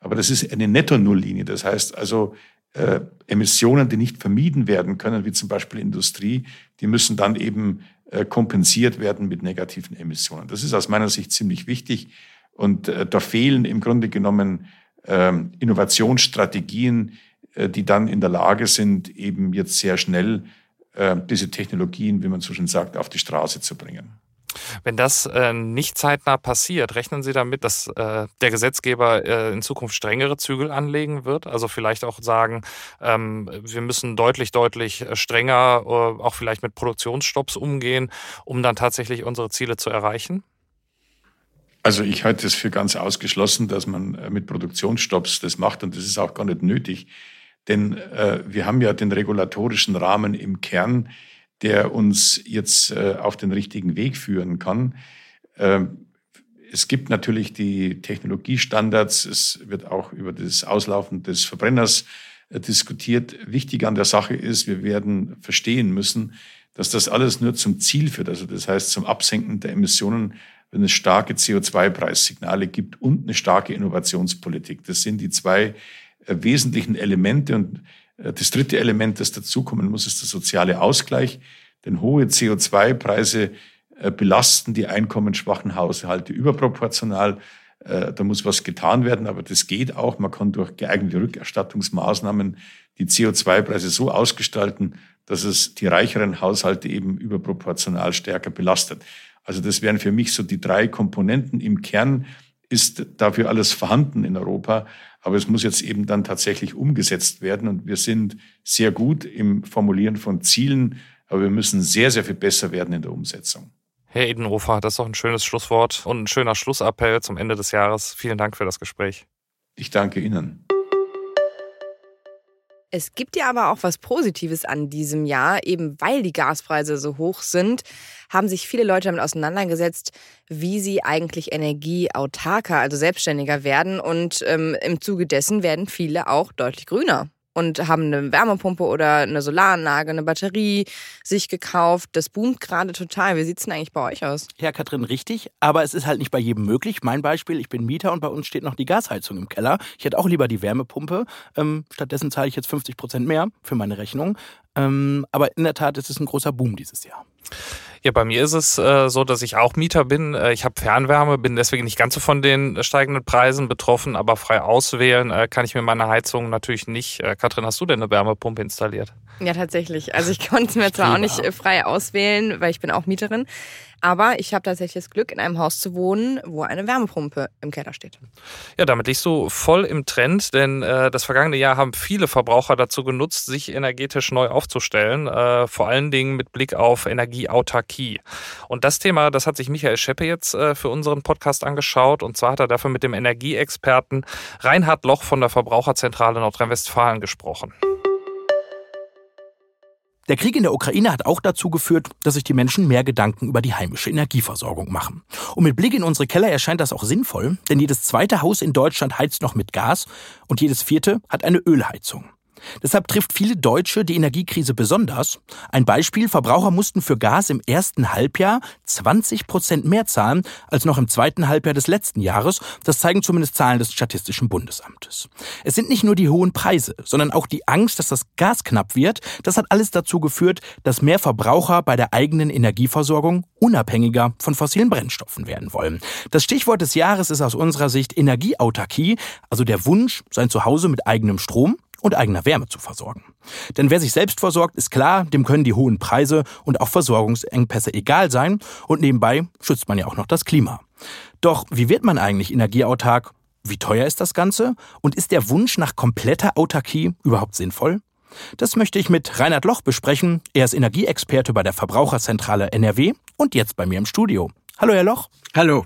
Aber das ist eine Netto-Nulllinie. Das heißt also, äh, Emissionen, die nicht vermieden werden können, wie zum Beispiel Industrie, die müssen dann eben äh, kompensiert werden mit negativen Emissionen. Das ist aus meiner Sicht ziemlich wichtig. Und äh, da fehlen im Grunde genommen ähm, Innovationsstrategien, äh, die dann in der Lage sind, eben jetzt sehr schnell äh, diese Technologien, wie man so schön sagt, auf die Straße zu bringen. Wenn das äh, nicht zeitnah passiert, rechnen Sie damit, dass äh, der Gesetzgeber äh, in Zukunft strengere Zügel anlegen wird? Also vielleicht auch sagen, ähm, wir müssen deutlich, deutlich äh, strenger äh, auch vielleicht mit Produktionsstopps umgehen, um dann tatsächlich unsere Ziele zu erreichen? Also ich halte es für ganz ausgeschlossen, dass man äh, mit Produktionsstopps das macht und das ist auch gar nicht nötig. Denn wir haben ja den regulatorischen Rahmen im Kern, der uns jetzt äh, auf den richtigen Weg führen kann. Ähm, es gibt natürlich die Technologiestandards. Es wird auch über das Auslaufen des Verbrenners äh, diskutiert. Wichtig an der Sache ist, wir werden verstehen müssen, dass das alles nur zum Ziel führt. Also das heißt zum Absenken der Emissionen, wenn es starke CO2-Preissignale gibt und eine starke Innovationspolitik. Das sind die zwei äh, wesentlichen Elemente und das dritte Element, das dazukommen muss, ist der soziale Ausgleich. Denn hohe CO2-Preise äh, belasten die einkommensschwachen Haushalte überproportional. Äh, da muss was getan werden, aber das geht auch. Man kann durch geeignete Rückerstattungsmaßnahmen die CO2-Preise so ausgestalten, dass es die reicheren Haushalte eben überproportional stärker belastet. Also das wären für mich so die drei Komponenten. Im Kern ist dafür alles vorhanden in Europa. Aber es muss jetzt eben dann tatsächlich umgesetzt werden. Und wir sind sehr gut im Formulieren von Zielen, aber wir müssen sehr, sehr viel besser werden in der Umsetzung. Herr Edenhofer, das ist doch ein schönes Schlusswort und ein schöner Schlussappell zum Ende des Jahres. Vielen Dank für das Gespräch. Ich danke Ihnen. Es gibt ja aber auch was Positives an diesem Jahr, eben weil die Gaspreise so hoch sind, haben sich viele Leute damit auseinandergesetzt, wie sie eigentlich energieautarker, also selbstständiger werden. Und ähm, im Zuge dessen werden viele auch deutlich grüner und haben eine Wärmepumpe oder eine Solaranlage, eine Batterie sich gekauft. Das boomt gerade total. Wie sieht es denn eigentlich bei euch aus? Ja, Katrin, richtig. Aber es ist halt nicht bei jedem möglich. Mein Beispiel, ich bin Mieter und bei uns steht noch die Gasheizung im Keller. Ich hätte auch lieber die Wärmepumpe. Ähm, stattdessen zahle ich jetzt 50 Prozent mehr für meine Rechnung. Ähm, aber in der Tat ist es ein großer Boom dieses Jahr. Ja, bei mir ist es äh, so, dass ich auch Mieter bin. Äh, ich habe Fernwärme, bin deswegen nicht ganz so von den steigenden Preisen betroffen, aber frei auswählen äh, kann ich mir meine Heizung natürlich nicht. Äh, Katrin, hast du denn eine Wärmepumpe installiert? Ja, tatsächlich. Also ich konnte es mir zwar auch nicht äh, frei auswählen, weil ich bin auch Mieterin. Aber ich habe tatsächlich das Glück, in einem Haus zu wohnen, wo eine Wärmepumpe im Keller steht. Ja, damit liegst du voll im Trend, denn äh, das vergangene Jahr haben viele Verbraucher dazu genutzt, sich energetisch neu aufzustellen, äh, vor allen Dingen mit Blick auf Energieautarkie. Und das Thema, das hat sich Michael Scheppe jetzt äh, für unseren Podcast angeschaut und zwar hat er dafür mit dem Energieexperten Reinhard Loch von der Verbraucherzentrale Nordrhein-Westfalen gesprochen. Der Krieg in der Ukraine hat auch dazu geführt, dass sich die Menschen mehr Gedanken über die heimische Energieversorgung machen. Und mit Blick in unsere Keller erscheint das auch sinnvoll, denn jedes zweite Haus in Deutschland heizt noch mit Gas und jedes vierte hat eine Ölheizung. Deshalb trifft viele Deutsche die Energiekrise besonders. Ein Beispiel, Verbraucher mussten für Gas im ersten Halbjahr 20 Prozent mehr zahlen als noch im zweiten Halbjahr des letzten Jahres. Das zeigen zumindest Zahlen des Statistischen Bundesamtes. Es sind nicht nur die hohen Preise, sondern auch die Angst, dass das Gas knapp wird. Das hat alles dazu geführt, dass mehr Verbraucher bei der eigenen Energieversorgung unabhängiger von fossilen Brennstoffen werden wollen. Das Stichwort des Jahres ist aus unserer Sicht Energieautarkie, also der Wunsch, sein Zuhause mit eigenem Strom und eigener Wärme zu versorgen. Denn wer sich selbst versorgt, ist klar, dem können die hohen Preise und auch Versorgungsengpässe egal sein und nebenbei schützt man ja auch noch das Klima. Doch wie wird man eigentlich energieautark? Wie teuer ist das Ganze? Und ist der Wunsch nach kompletter Autarkie überhaupt sinnvoll? Das möchte ich mit Reinhard Loch besprechen. Er ist Energieexperte bei der Verbraucherzentrale NRW und jetzt bei mir im Studio. Hallo, Herr Loch. Hallo.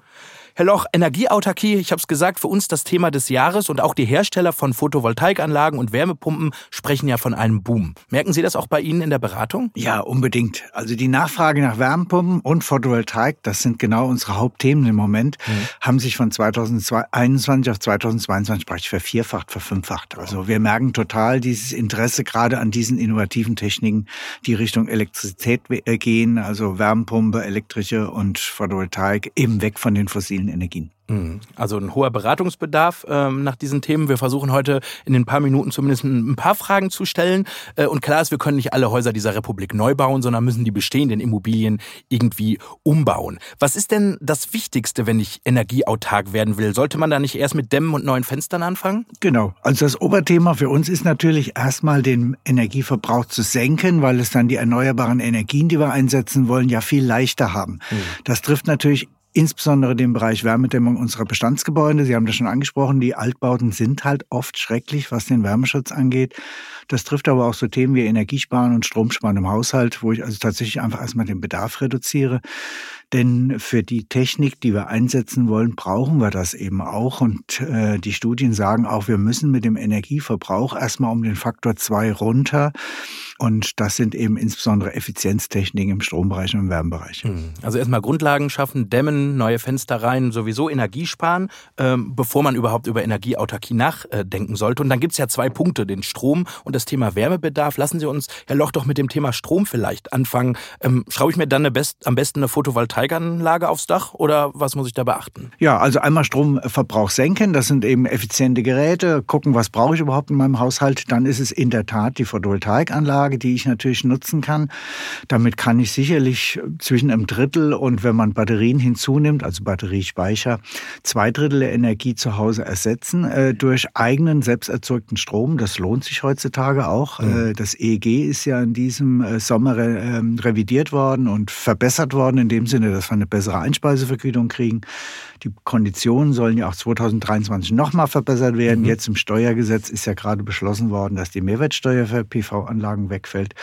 Herr Loch, Energieautarkie, ich habe es gesagt, für uns das Thema des Jahres und auch die Hersteller von Photovoltaikanlagen und Wärmepumpen sprechen ja von einem Boom. Merken Sie das auch bei Ihnen in der Beratung? Ja, unbedingt. Also die Nachfrage nach Wärmepumpen und Photovoltaik, das sind genau unsere Hauptthemen im Moment, mhm. haben sich von 2021 auf 2022 praktisch vervierfacht, verfünffacht. Also wir merken total dieses Interesse gerade an diesen innovativen Techniken, die Richtung Elektrizität äh, gehen, also Wärmepumpe, elektrische und Photovoltaik, eben weg von den fossilen fossilen Energien. Mhm. Also ein hoher Beratungsbedarf ähm, nach diesen Themen. Wir versuchen heute in den paar Minuten zumindest ein paar Fragen zu stellen. Äh, und klar ist, wir können nicht alle Häuser dieser Republik neu bauen, sondern müssen die bestehenden Immobilien irgendwie umbauen. Was ist denn das Wichtigste, wenn ich energieautark werden will? Sollte man da nicht erst mit Dämmen und neuen Fenstern anfangen? Genau. Also das Oberthema für uns ist natürlich erstmal den Energieverbrauch zu senken, weil es dann die erneuerbaren Energien, die wir einsetzen wollen, ja viel leichter haben. Mhm. Das trifft natürlich insbesondere den Bereich Wärmedämmung unserer Bestandsgebäude. Sie haben das schon angesprochen, die Altbauten sind halt oft schrecklich, was den Wärmeschutz angeht. Das trifft aber auch so Themen wie Energiesparen und Stromsparen im Haushalt, wo ich also tatsächlich einfach erstmal den Bedarf reduziere. Denn für die Technik, die wir einsetzen wollen, brauchen wir das eben auch. Und äh, die Studien sagen auch, wir müssen mit dem Energieverbrauch erstmal um den Faktor zwei runter. Und das sind eben insbesondere Effizienztechniken im Strombereich und im Wärmebereich. Hm. Also erstmal Grundlagen schaffen, dämmen, neue Fenster rein, sowieso Energie sparen, ähm, bevor man überhaupt über Energieautarkie nachdenken sollte. Und dann gibt's ja zwei Punkte, den Strom und das Thema Wärmebedarf. Lassen Sie uns, Herr Loch, doch mit dem Thema Strom vielleicht anfangen. Ähm, schraube ich mir dann best, am besten eine Photovoltaikanlage aufs Dach oder was muss ich da beachten? Ja, also einmal Stromverbrauch senken, das sind eben effiziente Geräte, gucken, was brauche ich überhaupt in meinem Haushalt. Dann ist es in der Tat die Photovoltaikanlage Anlage, die ich natürlich nutzen kann. Damit kann ich sicherlich zwischen einem Drittel und wenn man Batterien hinzunimmt, also Batteriespeicher, zwei Drittel der Energie zu Hause ersetzen äh, durch eigenen selbst erzeugten Strom. Das lohnt sich heutzutage auch. Mhm. Äh, das EEG ist ja in diesem äh, Sommer äh, revidiert worden und verbessert worden in dem Sinne, dass wir eine bessere Einspeisevergütung kriegen. Die Konditionen sollen ja auch 2023 nochmal verbessert werden. Mhm. Jetzt im Steuergesetz ist ja gerade beschlossen worden, dass die Mehrwertsteuer für PV-Anlagen wegfällt.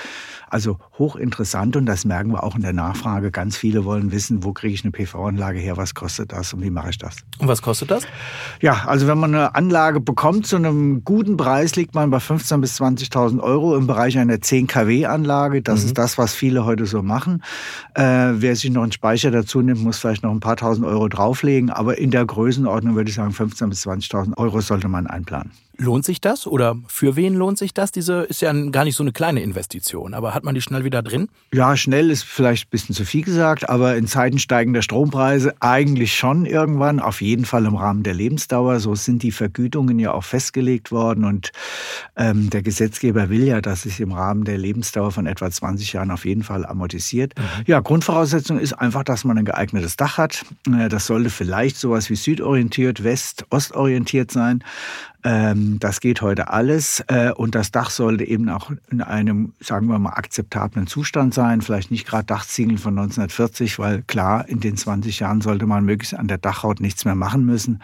Also hochinteressant und das merken wir auch in der Nachfrage. Ganz viele wollen wissen, wo kriege ich eine PV-Anlage her, was kostet das und wie mache ich das? Und was kostet das? Ja, also wenn man eine Anlage bekommt zu einem guten Preis, liegt man bei 15.000 bis 20.000 Euro im Bereich einer 10 kW-Anlage. Das mhm. ist das, was viele heute so machen. Äh, wer sich noch einen Speicher dazu nimmt, muss vielleicht noch ein paar tausend Euro drauflegen, aber in der Größenordnung würde ich sagen, 15.000 bis 20.000 Euro sollte man einplanen. Lohnt sich das oder für wen lohnt sich das? Diese ist ja gar nicht so eine kleine Investition, aber hat man die schnell wieder drin? Ja, schnell ist vielleicht ein bisschen zu viel gesagt, aber in Zeiten steigender Strompreise eigentlich schon irgendwann, auf jeden Fall im Rahmen der Lebensdauer. So sind die Vergütungen ja auch festgelegt worden und ähm, der Gesetzgeber will ja, dass es im Rahmen der Lebensdauer von etwa 20 Jahren auf jeden Fall amortisiert. Mhm. Ja, Grundvoraussetzung ist einfach, dass man ein geeignetes Dach hat. Äh, das sollte vielleicht sowas wie südorientiert, west-ostorientiert sein. Ähm, das geht heute alles äh, und das Dach sollte eben auch in einem, sagen wir mal, akzeptablen Zustand sein. Vielleicht nicht gerade Dachziegel von 1940, weil klar, in den 20 Jahren sollte man möglichst an der Dachhaut nichts mehr machen müssen.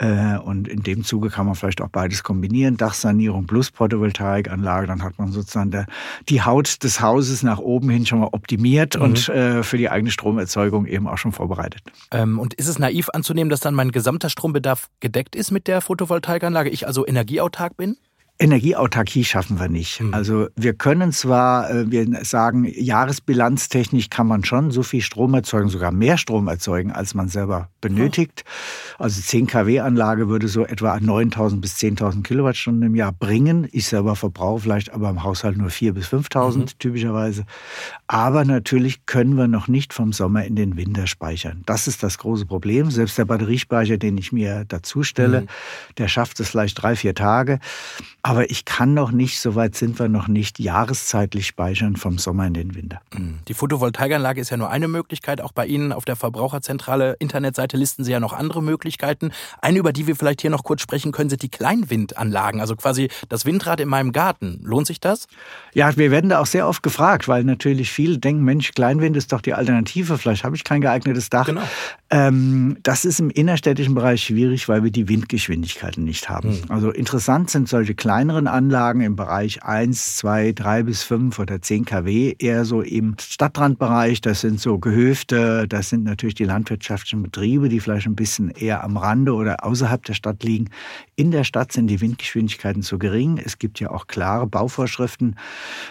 Äh, und in dem Zuge kann man vielleicht auch beides kombinieren, Dachsanierung plus Photovoltaikanlage. Dann hat man sozusagen der, die Haut des Hauses nach oben hin schon mal optimiert mhm. und äh, für die eigene Stromerzeugung eben auch schon vorbereitet. Ähm, und ist es naiv anzunehmen, dass dann mein gesamter Strombedarf gedeckt ist mit der Photovoltaikanlage? ich also energieautark bin? Energieautarkie schaffen wir nicht. Hm. Also wir können zwar, äh, wir sagen, jahresbilanztechnisch kann man schon so viel Strom erzeugen, sogar mehr Strom erzeugen, als man selber benötigt. Also 10 kW-Anlage würde so etwa 9.000 bis 10.000 Kilowattstunden im Jahr bringen. Ich selber verbrauche vielleicht aber im Haushalt nur 4.000 bis 5.000 mhm. typischerweise. Aber natürlich können wir noch nicht vom Sommer in den Winter speichern. Das ist das große Problem. Selbst der Batteriespeicher, den ich mir dazu stelle, mhm. der schafft es vielleicht drei, vier Tage. Aber ich kann noch nicht, so weit sind wir noch nicht, jahreszeitlich speichern vom Sommer in den Winter. Mhm. Die Photovoltaikanlage ist ja nur eine Möglichkeit. Auch bei Ihnen auf der Verbraucherzentrale Internetseite listen Sie ja noch andere Möglichkeiten. Eine, über die wir vielleicht hier noch kurz sprechen können, sind die Kleinwindanlagen. Also quasi das Windrad in meinem Garten. Lohnt sich das? Ja, wir werden da auch sehr oft gefragt, weil natürlich viele denken, Mensch, Kleinwind ist doch die Alternative. Vielleicht habe ich kein geeignetes Dach. Genau. Ähm, das ist im innerstädtischen Bereich schwierig, weil wir die Windgeschwindigkeiten nicht haben. Mhm. Also interessant sind solche kleinen kleineren Anlagen im Bereich 1, 2, 3 bis 5 oder 10 kW, eher so im Stadtrandbereich. Das sind so Gehöfte, das sind natürlich die landwirtschaftlichen Betriebe, die vielleicht ein bisschen eher am Rande oder außerhalb der Stadt liegen. In der Stadt sind die Windgeschwindigkeiten zu gering. Es gibt ja auch klare Bauvorschriften.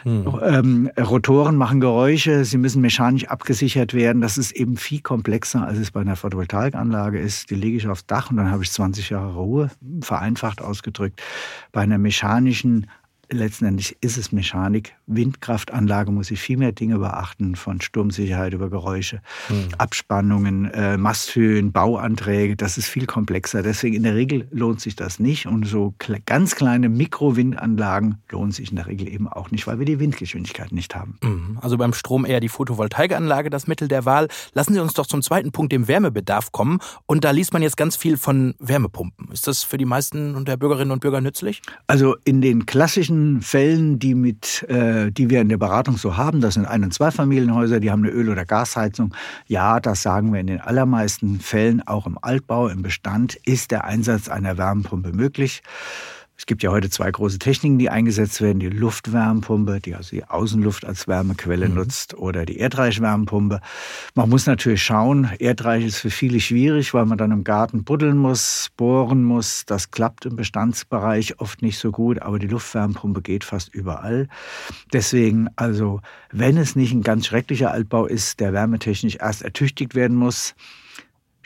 Hm. Ähm, Rotoren machen Geräusche, sie müssen mechanisch abgesichert werden. Das ist eben viel komplexer, als es bei einer Photovoltaikanlage ist. Die lege ich aufs Dach und dann habe ich 20 Jahre Ruhe, vereinfacht ausgedrückt. Bei einer mechanischen letztendlich ist es Mechanik. Windkraftanlage muss ich viel mehr Dinge beachten, von Sturmsicherheit über Geräusche, mhm. Abspannungen, äh, Masthöhen, Bauanträge. Das ist viel komplexer. Deswegen in der Regel lohnt sich das nicht. Und so ganz kleine Mikrowindanlagen lohnen sich in der Regel eben auch nicht, weil wir die Windgeschwindigkeit nicht haben. Mhm. Also beim Strom eher die Photovoltaikanlage das Mittel der Wahl. Lassen Sie uns doch zum zweiten Punkt, dem Wärmebedarf, kommen. Und da liest man jetzt ganz viel von Wärmepumpen. Ist das für die meisten der Bürgerinnen und Bürger nützlich? Also in den klassischen Fällen, die, mit, äh, die wir in der Beratung so haben, das sind Ein- und Zweifamilienhäuser, die haben eine Öl- oder Gasheizung. Ja, das sagen wir in den allermeisten Fällen, auch im Altbau, im Bestand, ist der Einsatz einer Wärmepumpe möglich. Es gibt ja heute zwei große Techniken, die eingesetzt werden. Die Luftwärmepumpe, die also die Außenluft als Wärmequelle mhm. nutzt, oder die Erdreichwärmepumpe. Man muss natürlich schauen, Erdreich ist für viele schwierig, weil man dann im Garten buddeln muss, bohren muss. Das klappt im Bestandsbereich oft nicht so gut, aber die Luftwärmepumpe geht fast überall. Deswegen, also, wenn es nicht ein ganz schrecklicher Altbau ist, der wärmetechnisch erst ertüchtigt werden muss,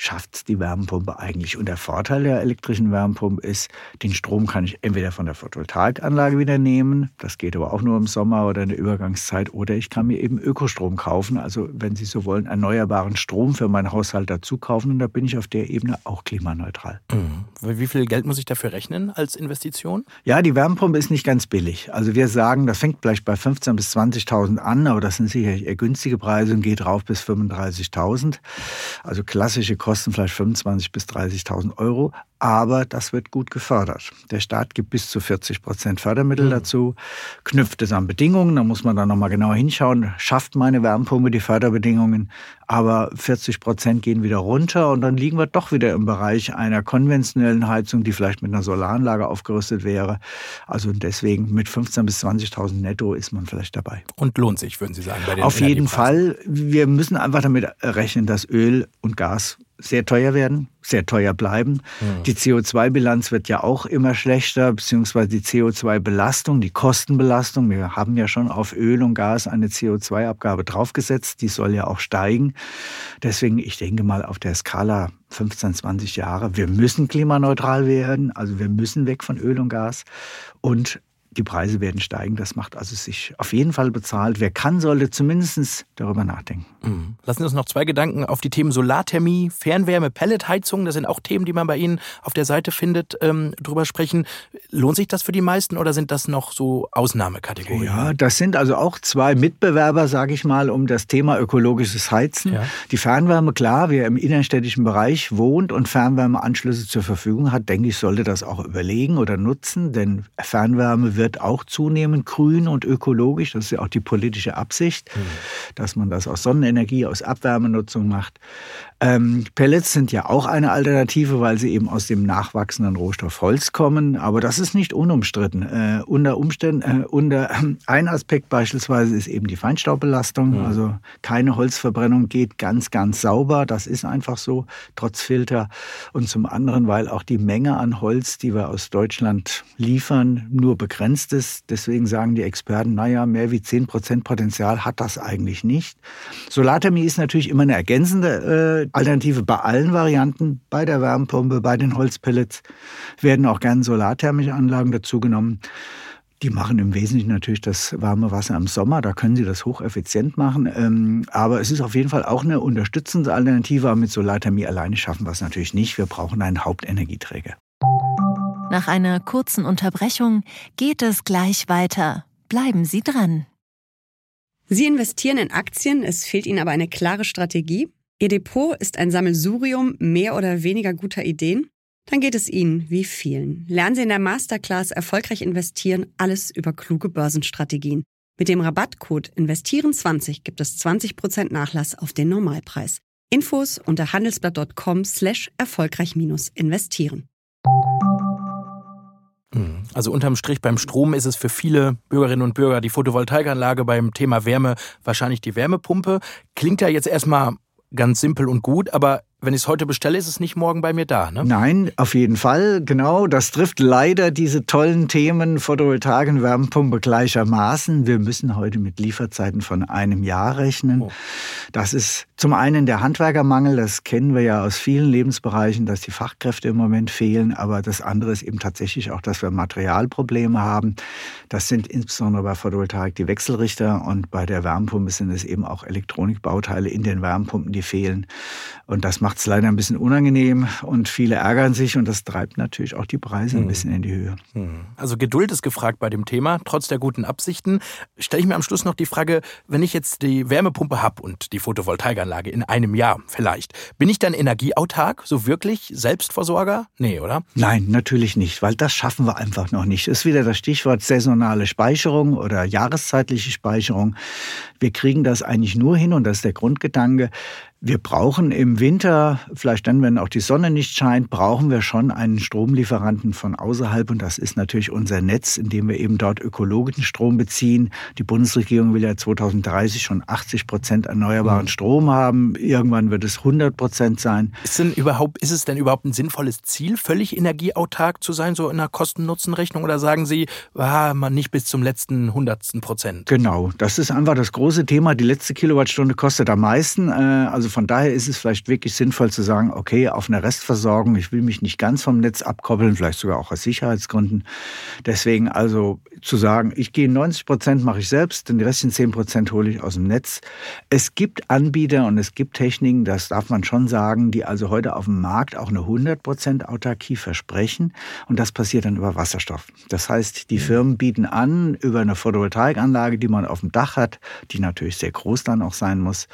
schafft die Wärmepumpe eigentlich. Und der Vorteil der elektrischen Wärmepumpe ist, den Strom kann ich entweder von der Photovoltaikanlage wieder nehmen, das geht aber auch nur im Sommer oder in der Übergangszeit, oder ich kann mir eben Ökostrom kaufen, also wenn Sie so wollen, erneuerbaren Strom für meinen Haushalt dazu kaufen und da bin ich auf der Ebene auch klimaneutral. Mhm. Wie viel Geld muss ich dafür rechnen als Investition? Ja, die Wärmepumpe ist nicht ganz billig. Also wir sagen, das fängt vielleicht bei 15.000 bis 20.000 an, aber das sind sicherlich eher günstige Preise und geht rauf bis 35.000. Also klassische kosten vielleicht 25.000 bis 30.000 Euro, aber das wird gut gefördert. Der Staat gibt bis zu 40 Prozent Fördermittel mhm. dazu, knüpft es an Bedingungen, da muss man dann nochmal genauer hinschauen, schafft meine Wärmepumpe die Förderbedingungen, aber 40 Prozent gehen wieder runter und dann liegen wir doch wieder im Bereich einer konventionellen Heizung, die vielleicht mit einer Solaranlage aufgerüstet wäre. Also deswegen mit 15.000 bis 20.000 netto ist man vielleicht dabei. Und lohnt sich, würden Sie sagen? Bei den Auf jeden Fall. Wir müssen einfach damit rechnen, dass Öl und Gas sehr teuer werden, sehr teuer bleiben. Mhm. Die Die CO2-Bilanz wird ja auch immer schlechter, beziehungsweise die CO2-Belastung, die Kostenbelastung. Wir haben ja schon auf Öl und Gas eine CO2-Abgabe draufgesetzt. Die soll ja auch steigen. Deswegen, ich denke mal, auf der Skala 15, 20 Jahre, wir müssen klimaneutral werden. Also wir müssen weg von Öl und Gas. Und die Preise werden steigen. Das macht also sich auf jeden Fall bezahlt. Wer kann, sollte zumindest darüber nachdenken. Mhm. Lassen Sie uns noch zwei Gedanken auf die Themen Solarthermie, Fernwärme, Pelletheizung. Das sind auch Themen, die man bei Ihnen auf der Seite findet, ähm, drüber sprechen. Lohnt sich das für die meisten oder sind das noch so Ausnahmekategorien? Ja, das sind also auch zwei Mitbewerber, sage ich mal, um das Thema ökologisches Heizen. Ja. Die Fernwärme, klar, wer im innerstädtischen Bereich wohnt und Fernwärmeanschlüsse zur Verfügung hat, denke ich, sollte das auch überlegen oder nutzen, denn Fernwärme wird wird auch zunehmend grün und ökologisch. Das ist ja auch die politische Absicht, mhm. dass man das aus Sonnenenergie, aus Abwärmenutzung macht. Ähm, Pellets sind ja auch eine Alternative, weil sie eben aus dem nachwachsenden Rohstoff Holz kommen. Aber das ist nicht unumstritten. Äh, unter Umständen, äh, unter äh, ein Aspekt beispielsweise ist eben die Feinstaubbelastung. Mhm. Also keine Holzverbrennung geht ganz, ganz sauber. Das ist einfach so, trotz Filter. Und zum anderen, weil auch die Menge an Holz, die wir aus Deutschland liefern, nur begrenzt ist. Deswegen sagen die Experten, naja, mehr wie 10 Prozent Potenzial hat das eigentlich nicht. Solarthermie ist natürlich immer eine ergänzende äh, Alternative bei allen Varianten, bei der Wärmepumpe, bei den Holzpellets werden auch gerne solarthermische Anlagen dazugenommen. Die machen im Wesentlichen natürlich das warme Wasser im Sommer, da können sie das hocheffizient machen. Ähm, aber es ist auf jeden Fall auch eine unterstützende Alternative, aber mit Solarthermie alleine schaffen wir es natürlich nicht. Wir brauchen einen Hauptenergieträger. Nach einer kurzen Unterbrechung geht es gleich weiter. Bleiben Sie dran. Sie investieren in Aktien, es fehlt Ihnen aber eine klare Strategie. Ihr Depot ist ein Sammelsurium mehr oder weniger guter Ideen? Dann geht es Ihnen wie vielen. Lernen Sie in der Masterclass Erfolgreich investieren alles über kluge Börsenstrategien. Mit dem Rabattcode Investieren20 gibt es 20% Nachlass auf den Normalpreis. Infos unter handelsblatt.com slash erfolgreich-investieren. Hm. Also unterm Strich beim Strom ist es für viele Bürgerinnen und Bürger die Photovoltaikanlage, beim Thema Wärme wahrscheinlich die Wärmepumpe. Klingt ja jetzt erstmal ganz simpel und gut, aber wenn ich es heute bestelle, ist es nicht morgen bei mir da, ne? Nein, auf jeden Fall, genau. Das trifft leider diese tollen Themen Photovoltaik und Wärmepumpe gleichermaßen. Wir müssen heute mit Lieferzeiten von einem Jahr rechnen. Oh. Das ist zum einen der Handwerkermangel, das kennen wir ja aus vielen Lebensbereichen, dass die Fachkräfte im Moment fehlen. Aber das andere ist eben tatsächlich auch, dass wir Materialprobleme haben. Das sind insbesondere bei Photovoltaik die Wechselrichter und bei der Wärmepumpe sind es eben auch Elektronikbauteile in den Wärmepumpen, die fehlen. Und das macht macht es leider ein bisschen unangenehm und viele ärgern sich und das treibt natürlich auch die Preise ein hm. bisschen in die Höhe. Hm. Also Geduld ist gefragt bei dem Thema, trotz der guten Absichten. Stelle ich mir am Schluss noch die Frage, wenn ich jetzt die Wärmepumpe habe und die Photovoltaikanlage in einem Jahr vielleicht, bin ich dann energieautark, so wirklich Selbstversorger? Nee, oder? Nein, natürlich nicht, weil das schaffen wir einfach noch nicht. Das ist wieder das Stichwort saisonale Speicherung oder jahreszeitliche Speicherung. Wir kriegen das eigentlich nur hin und das ist der Grundgedanke, wir brauchen im Winter, vielleicht dann, wenn auch die Sonne nicht scheint, brauchen wir schon einen Stromlieferanten von außerhalb. Und das ist natürlich unser Netz, in dem wir eben dort ökologischen Strom beziehen. Die Bundesregierung will ja 2030 schon 80 Prozent erneuerbaren mhm. Strom haben. Irgendwann wird es 100 Prozent sein. Ist, denn überhaupt, ist es denn überhaupt ein sinnvolles Ziel, völlig energieautark zu sein, so in einer Kosten-Nutzen-Rechnung? Oder sagen Sie, ah, man nicht bis zum letzten hundertsten Prozent? Genau, das ist einfach das große Thema. Die letzte Kilowattstunde kostet am meisten. Äh, also von daher ist es vielleicht wirklich sinnvoll zu sagen, okay, auf eine Restversorgung, ich will mich nicht ganz vom Netz abkoppeln, vielleicht sogar auch aus Sicherheitsgründen. Deswegen also zu sagen, ich gehe 90 Prozent mache ich selbst, den restlichen 10 Prozent hole ich aus dem Netz. Es gibt Anbieter und es gibt Techniken, das darf man schon sagen, die also heute auf dem Markt auch eine 100 Prozent Autarkie versprechen und das passiert dann über Wasserstoff. Das heißt, die Firmen bieten an, über eine Photovoltaikanlage, die man auf dem Dach hat, die natürlich sehr groß dann auch sein muss,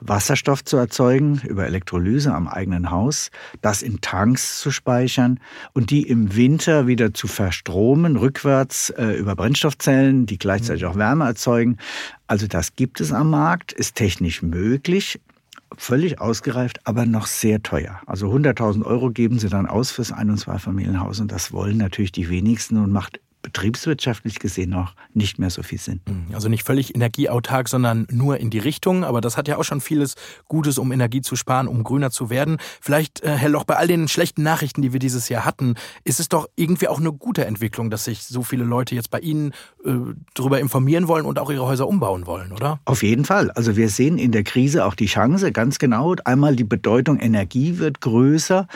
Wasserstoff zu erzeugen über Elektrolyse am eigenen Haus, das in Tanks zu speichern und die im Winter wieder zu verstromen, rückwärts äh, über Brennstoffzellen, die gleichzeitig auch Wärme erzeugen. Also das gibt es am Markt, ist technisch möglich, völlig ausgereift, aber noch sehr teuer. Also 100.000 Euro geben sie dann aus fürs Ein- und Zweifamilienhaus und das wollen natürlich die wenigsten und macht betriebswirtschaftlich gesehen auch nicht mehr so viel Sinn. Mhm. Also nicht völlig energieautark, sondern nur in die Richtung. Aber das hat ja auch schon vieles Gutes, um Energie zu sparen, um grüner zu werden. Vielleicht, äh, Herr Loch, bei all den schlechten Nachrichten, die wir dieses Jahr hatten, ist es doch irgendwie auch eine gute Entwicklung, dass sich so viele Leute jetzt bei Ihnen äh, darüber informieren wollen und auch ihre Häuser umbauen wollen, oder? Auf jeden Fall. Also wir sehen in der Krise auch die Chance, ganz genau. Einmal die Bedeutung Energie wird größer.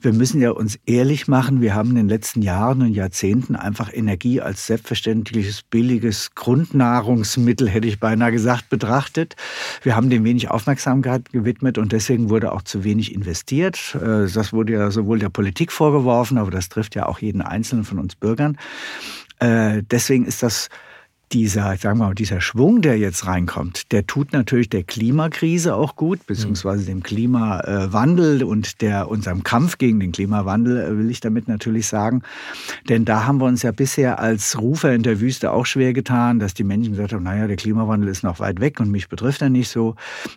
Wir müssen ja uns ehrlich machen, wir haben in den letzten Jahren und Jahrzehnten einfach Energie als selbstverständliches, billiges Grundnahrungsmittel, hätte ich beinahe gesagt, betrachtet. Wir haben dem wenig Aufmerksamkeit gewidmet und deswegen wurde auch zu wenig investiert. Äh, das wurde ja sowohl der Politik vorgeworfen, aber das trifft ja auch jeden Einzelnen von uns Bürgern. Äh, deswegen ist das dieser, sagen wir mal, dieser Schwung, der jetzt reinkommt, der tut natürlich der Klimakrise auch gut, beziehungsweise dem Klimawandel und der, unserem Kampf gegen den Klimawandel, äh, will ich damit natürlich sagen. Denn da haben wir uns ja bisher als Rufer in der Wüste auch schwer getan, dass die Menschen gesagt haben, naja, der Klimawandel ist noch weit weg und mich betrifft er nicht so.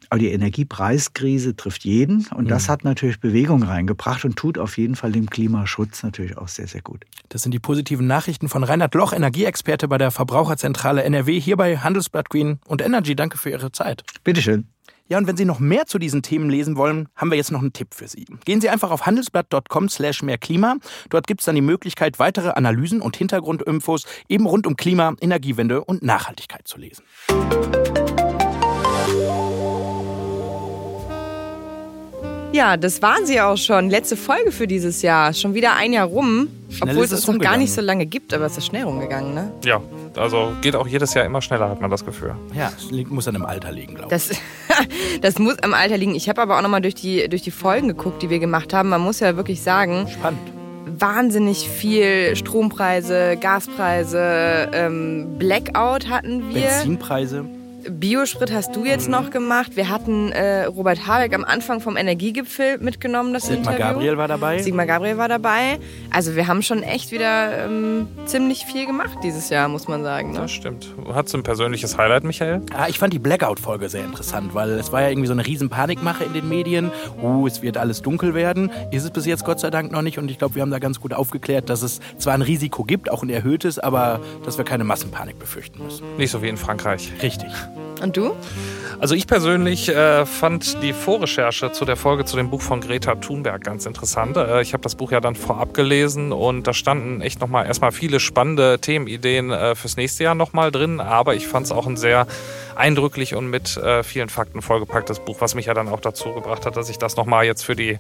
Aber die Energiepreiskrise trifft jeden und das hat natürlich Bewegung reingebracht und tut auf jeden Fall dem Klimaschutz natürlich auch sehr, sehr gut. Das sind die positiven Nachrichten von Reinhard Loch, Energieexperte bei der Verbraucherzentrale Zentrale NRW hier bei Handelsblatt Green und Energy. Danke für Ihre Zeit. Bitteschön. Ja, und wenn Sie noch mehr zu diesen Themen lesen wollen, haben wir jetzt noch einen Tipp für Sie. Gehen Sie einfach auf handelsblatt.com slash mehr Klima. Dort gibt es dann die Möglichkeit, weitere Analysen und Hintergrundinfos eben rund um Klima, Energiewende und Nachhaltigkeit zu lesen. Ja, das waren sie auch schon. Letzte Folge für dieses Jahr. Schon wieder ein Jahr rum. Schnell obwohl es es noch gar nicht so lange gibt, aber es ist schnell rumgegangen, ne? Ja, also geht auch jedes Jahr immer schneller, hat man das Gefühl. Ja, es liegt- muss dann im Alter liegen, glaube ich. Das, das muss am Alter liegen. Ich habe aber auch nochmal durch die, durch die Folgen geguckt, die wir gemacht haben. Man muss ja wirklich sagen, Spannend. wahnsinnig viel Strompreise, Gaspreise, ähm, Blackout hatten wir. Benzinpreise. Biosprit hast du jetzt noch gemacht. Wir hatten äh, Robert Habeck am Anfang vom Energiegipfel mitgenommen, das Sigmar Interview. Gabriel war dabei. Sigmar Gabriel war dabei. Also wir haben schon echt wieder ähm, ziemlich viel gemacht dieses Jahr, muss man sagen. Ne? Das stimmt. Hast du ein persönliches Highlight, Michael? Ah, ich fand die Blackout-Folge sehr interessant, weil es war ja irgendwie so eine riesen Panikmache in den Medien. Uh, es wird alles dunkel werden. Ist es bis jetzt Gott sei Dank noch nicht. Und ich glaube, wir haben da ganz gut aufgeklärt, dass es zwar ein Risiko gibt, auch ein erhöhtes, aber dass wir keine Massenpanik befürchten müssen. Nicht so wie in Frankreich. Richtig. Und du? Also ich persönlich äh, fand die Vorrecherche zu der Folge zu dem Buch von Greta Thunberg ganz interessant. Äh, ich habe das Buch ja dann vorab gelesen und da standen echt nochmal erstmal viele spannende Themenideen äh, fürs nächste Jahr nochmal drin, aber ich fand es auch ein sehr eindrücklich und mit äh, vielen Fakten vollgepacktes Buch, was mich ja dann auch dazu gebracht hat, dass ich das nochmal jetzt für die,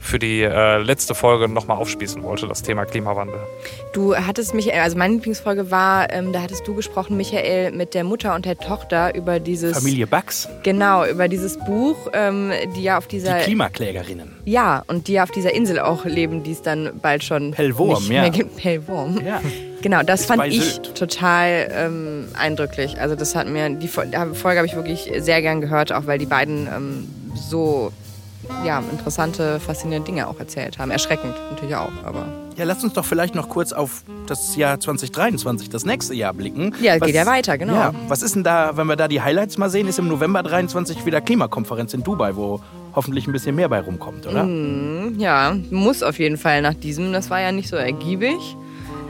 für die äh, letzte Folge nochmal aufspießen wollte, das Thema Klimawandel. Du hattest Michael, also meine Lieblingsfolge war, ähm, da hattest du gesprochen, Michael, mit der Mutter und der Tochter über dieses Familie Bax, Genau, über dieses Buch, ähm, die ja auf die dieser Klimaklägerinnen. ja und die ja auf dieser Insel auch leben, die es dann bald schon Pellworm, nicht ja. mehr gibt. Pellworm. Ja. Genau, das fand ich Sylt. total ähm, eindrücklich. Also das hat mir die Fol- die Folge habe ich wirklich sehr gern gehört, auch weil die beiden ähm, so ja interessante, faszinierende Dinge auch erzählt haben. Erschreckend natürlich auch, aber Ja, lasst uns doch vielleicht noch kurz auf das Jahr 2023, das nächste Jahr blicken. Ja, geht ja weiter, genau. Ja, was ist denn da, wenn wir da die Highlights mal sehen, ist im November 23 wieder Klimakonferenz in Dubai, wo hoffentlich ein bisschen mehr bei rumkommt, oder? Mhm. ja, muss auf jeden Fall nach diesem. Das war ja nicht so ergiebig.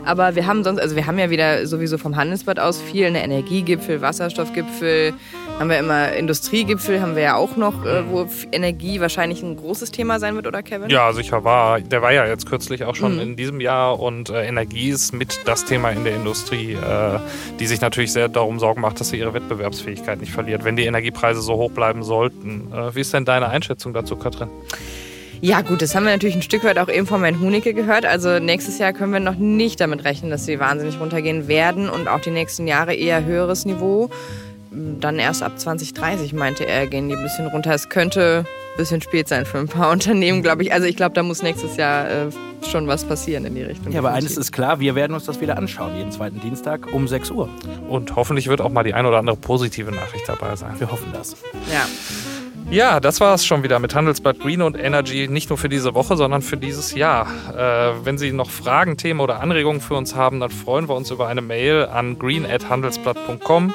Aber wir haben sonst, also wir haben ja wieder sowieso vom Handelsblatt aus viel, eine Energiegipfel, Wasserstoffgipfel, haben wir immer Industriegipfel, haben wir ja auch noch, äh, wo Energie wahrscheinlich ein großes Thema sein wird, oder Kevin? Ja, sicher war. Der war ja jetzt kürzlich auch schon in diesem Jahr und äh, Energie ist mit das Thema in der Industrie, äh, die sich natürlich sehr darum Sorgen macht, dass sie ihre Wettbewerbsfähigkeit nicht verliert, wenn die Energiepreise so hoch bleiben sollten. Äh, wie ist denn deine Einschätzung dazu, Katrin? Ja, gut, das haben wir natürlich ein Stück weit auch eben von Herrn Hunicke gehört. Also nächstes Jahr können wir noch nicht damit rechnen, dass sie wahnsinnig runtergehen werden und auch die nächsten Jahre eher höheres Niveau. Dann erst ab 2030, meinte er, gehen die ein bisschen runter. Es könnte ein bisschen spät sein für ein paar Unternehmen, glaube ich. Also ich glaube, da muss nächstes Jahr äh, schon was passieren in die Richtung. Ja, aber eines ist klar, wir werden uns das wieder anschauen, jeden zweiten Dienstag um 6 Uhr. Und hoffentlich wird auch mal die ein oder andere positive Nachricht dabei sein. Wir hoffen das. Ja. Ja, das war es schon wieder mit Handelsblatt Green und Energy, nicht nur für diese Woche, sondern für dieses Jahr. Äh, wenn Sie noch Fragen, Themen oder Anregungen für uns haben, dann freuen wir uns über eine Mail an green@handelsblatt.com.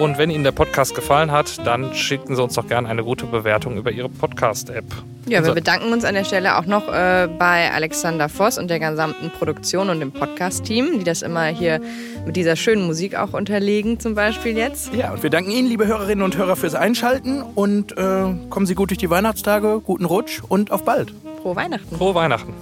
Und wenn Ihnen der Podcast gefallen hat, dann schicken Sie uns doch gerne eine gute Bewertung über Ihre Podcast-App. Ja, wir also- bedanken uns an der Stelle auch noch äh, bei Alexander Voss und der gesamten Produktion und dem Podcast-Team, die das immer hier mit dieser schönen Musik auch unterlegen, zum Beispiel jetzt. Ja, und wir danken Ihnen, liebe Hörerinnen und Hörer, fürs Einschalten und äh, kommen Sie gut durch die Weihnachtstage, guten Rutsch und auf bald. Frohe Weihnachten. Frohe Weihnachten.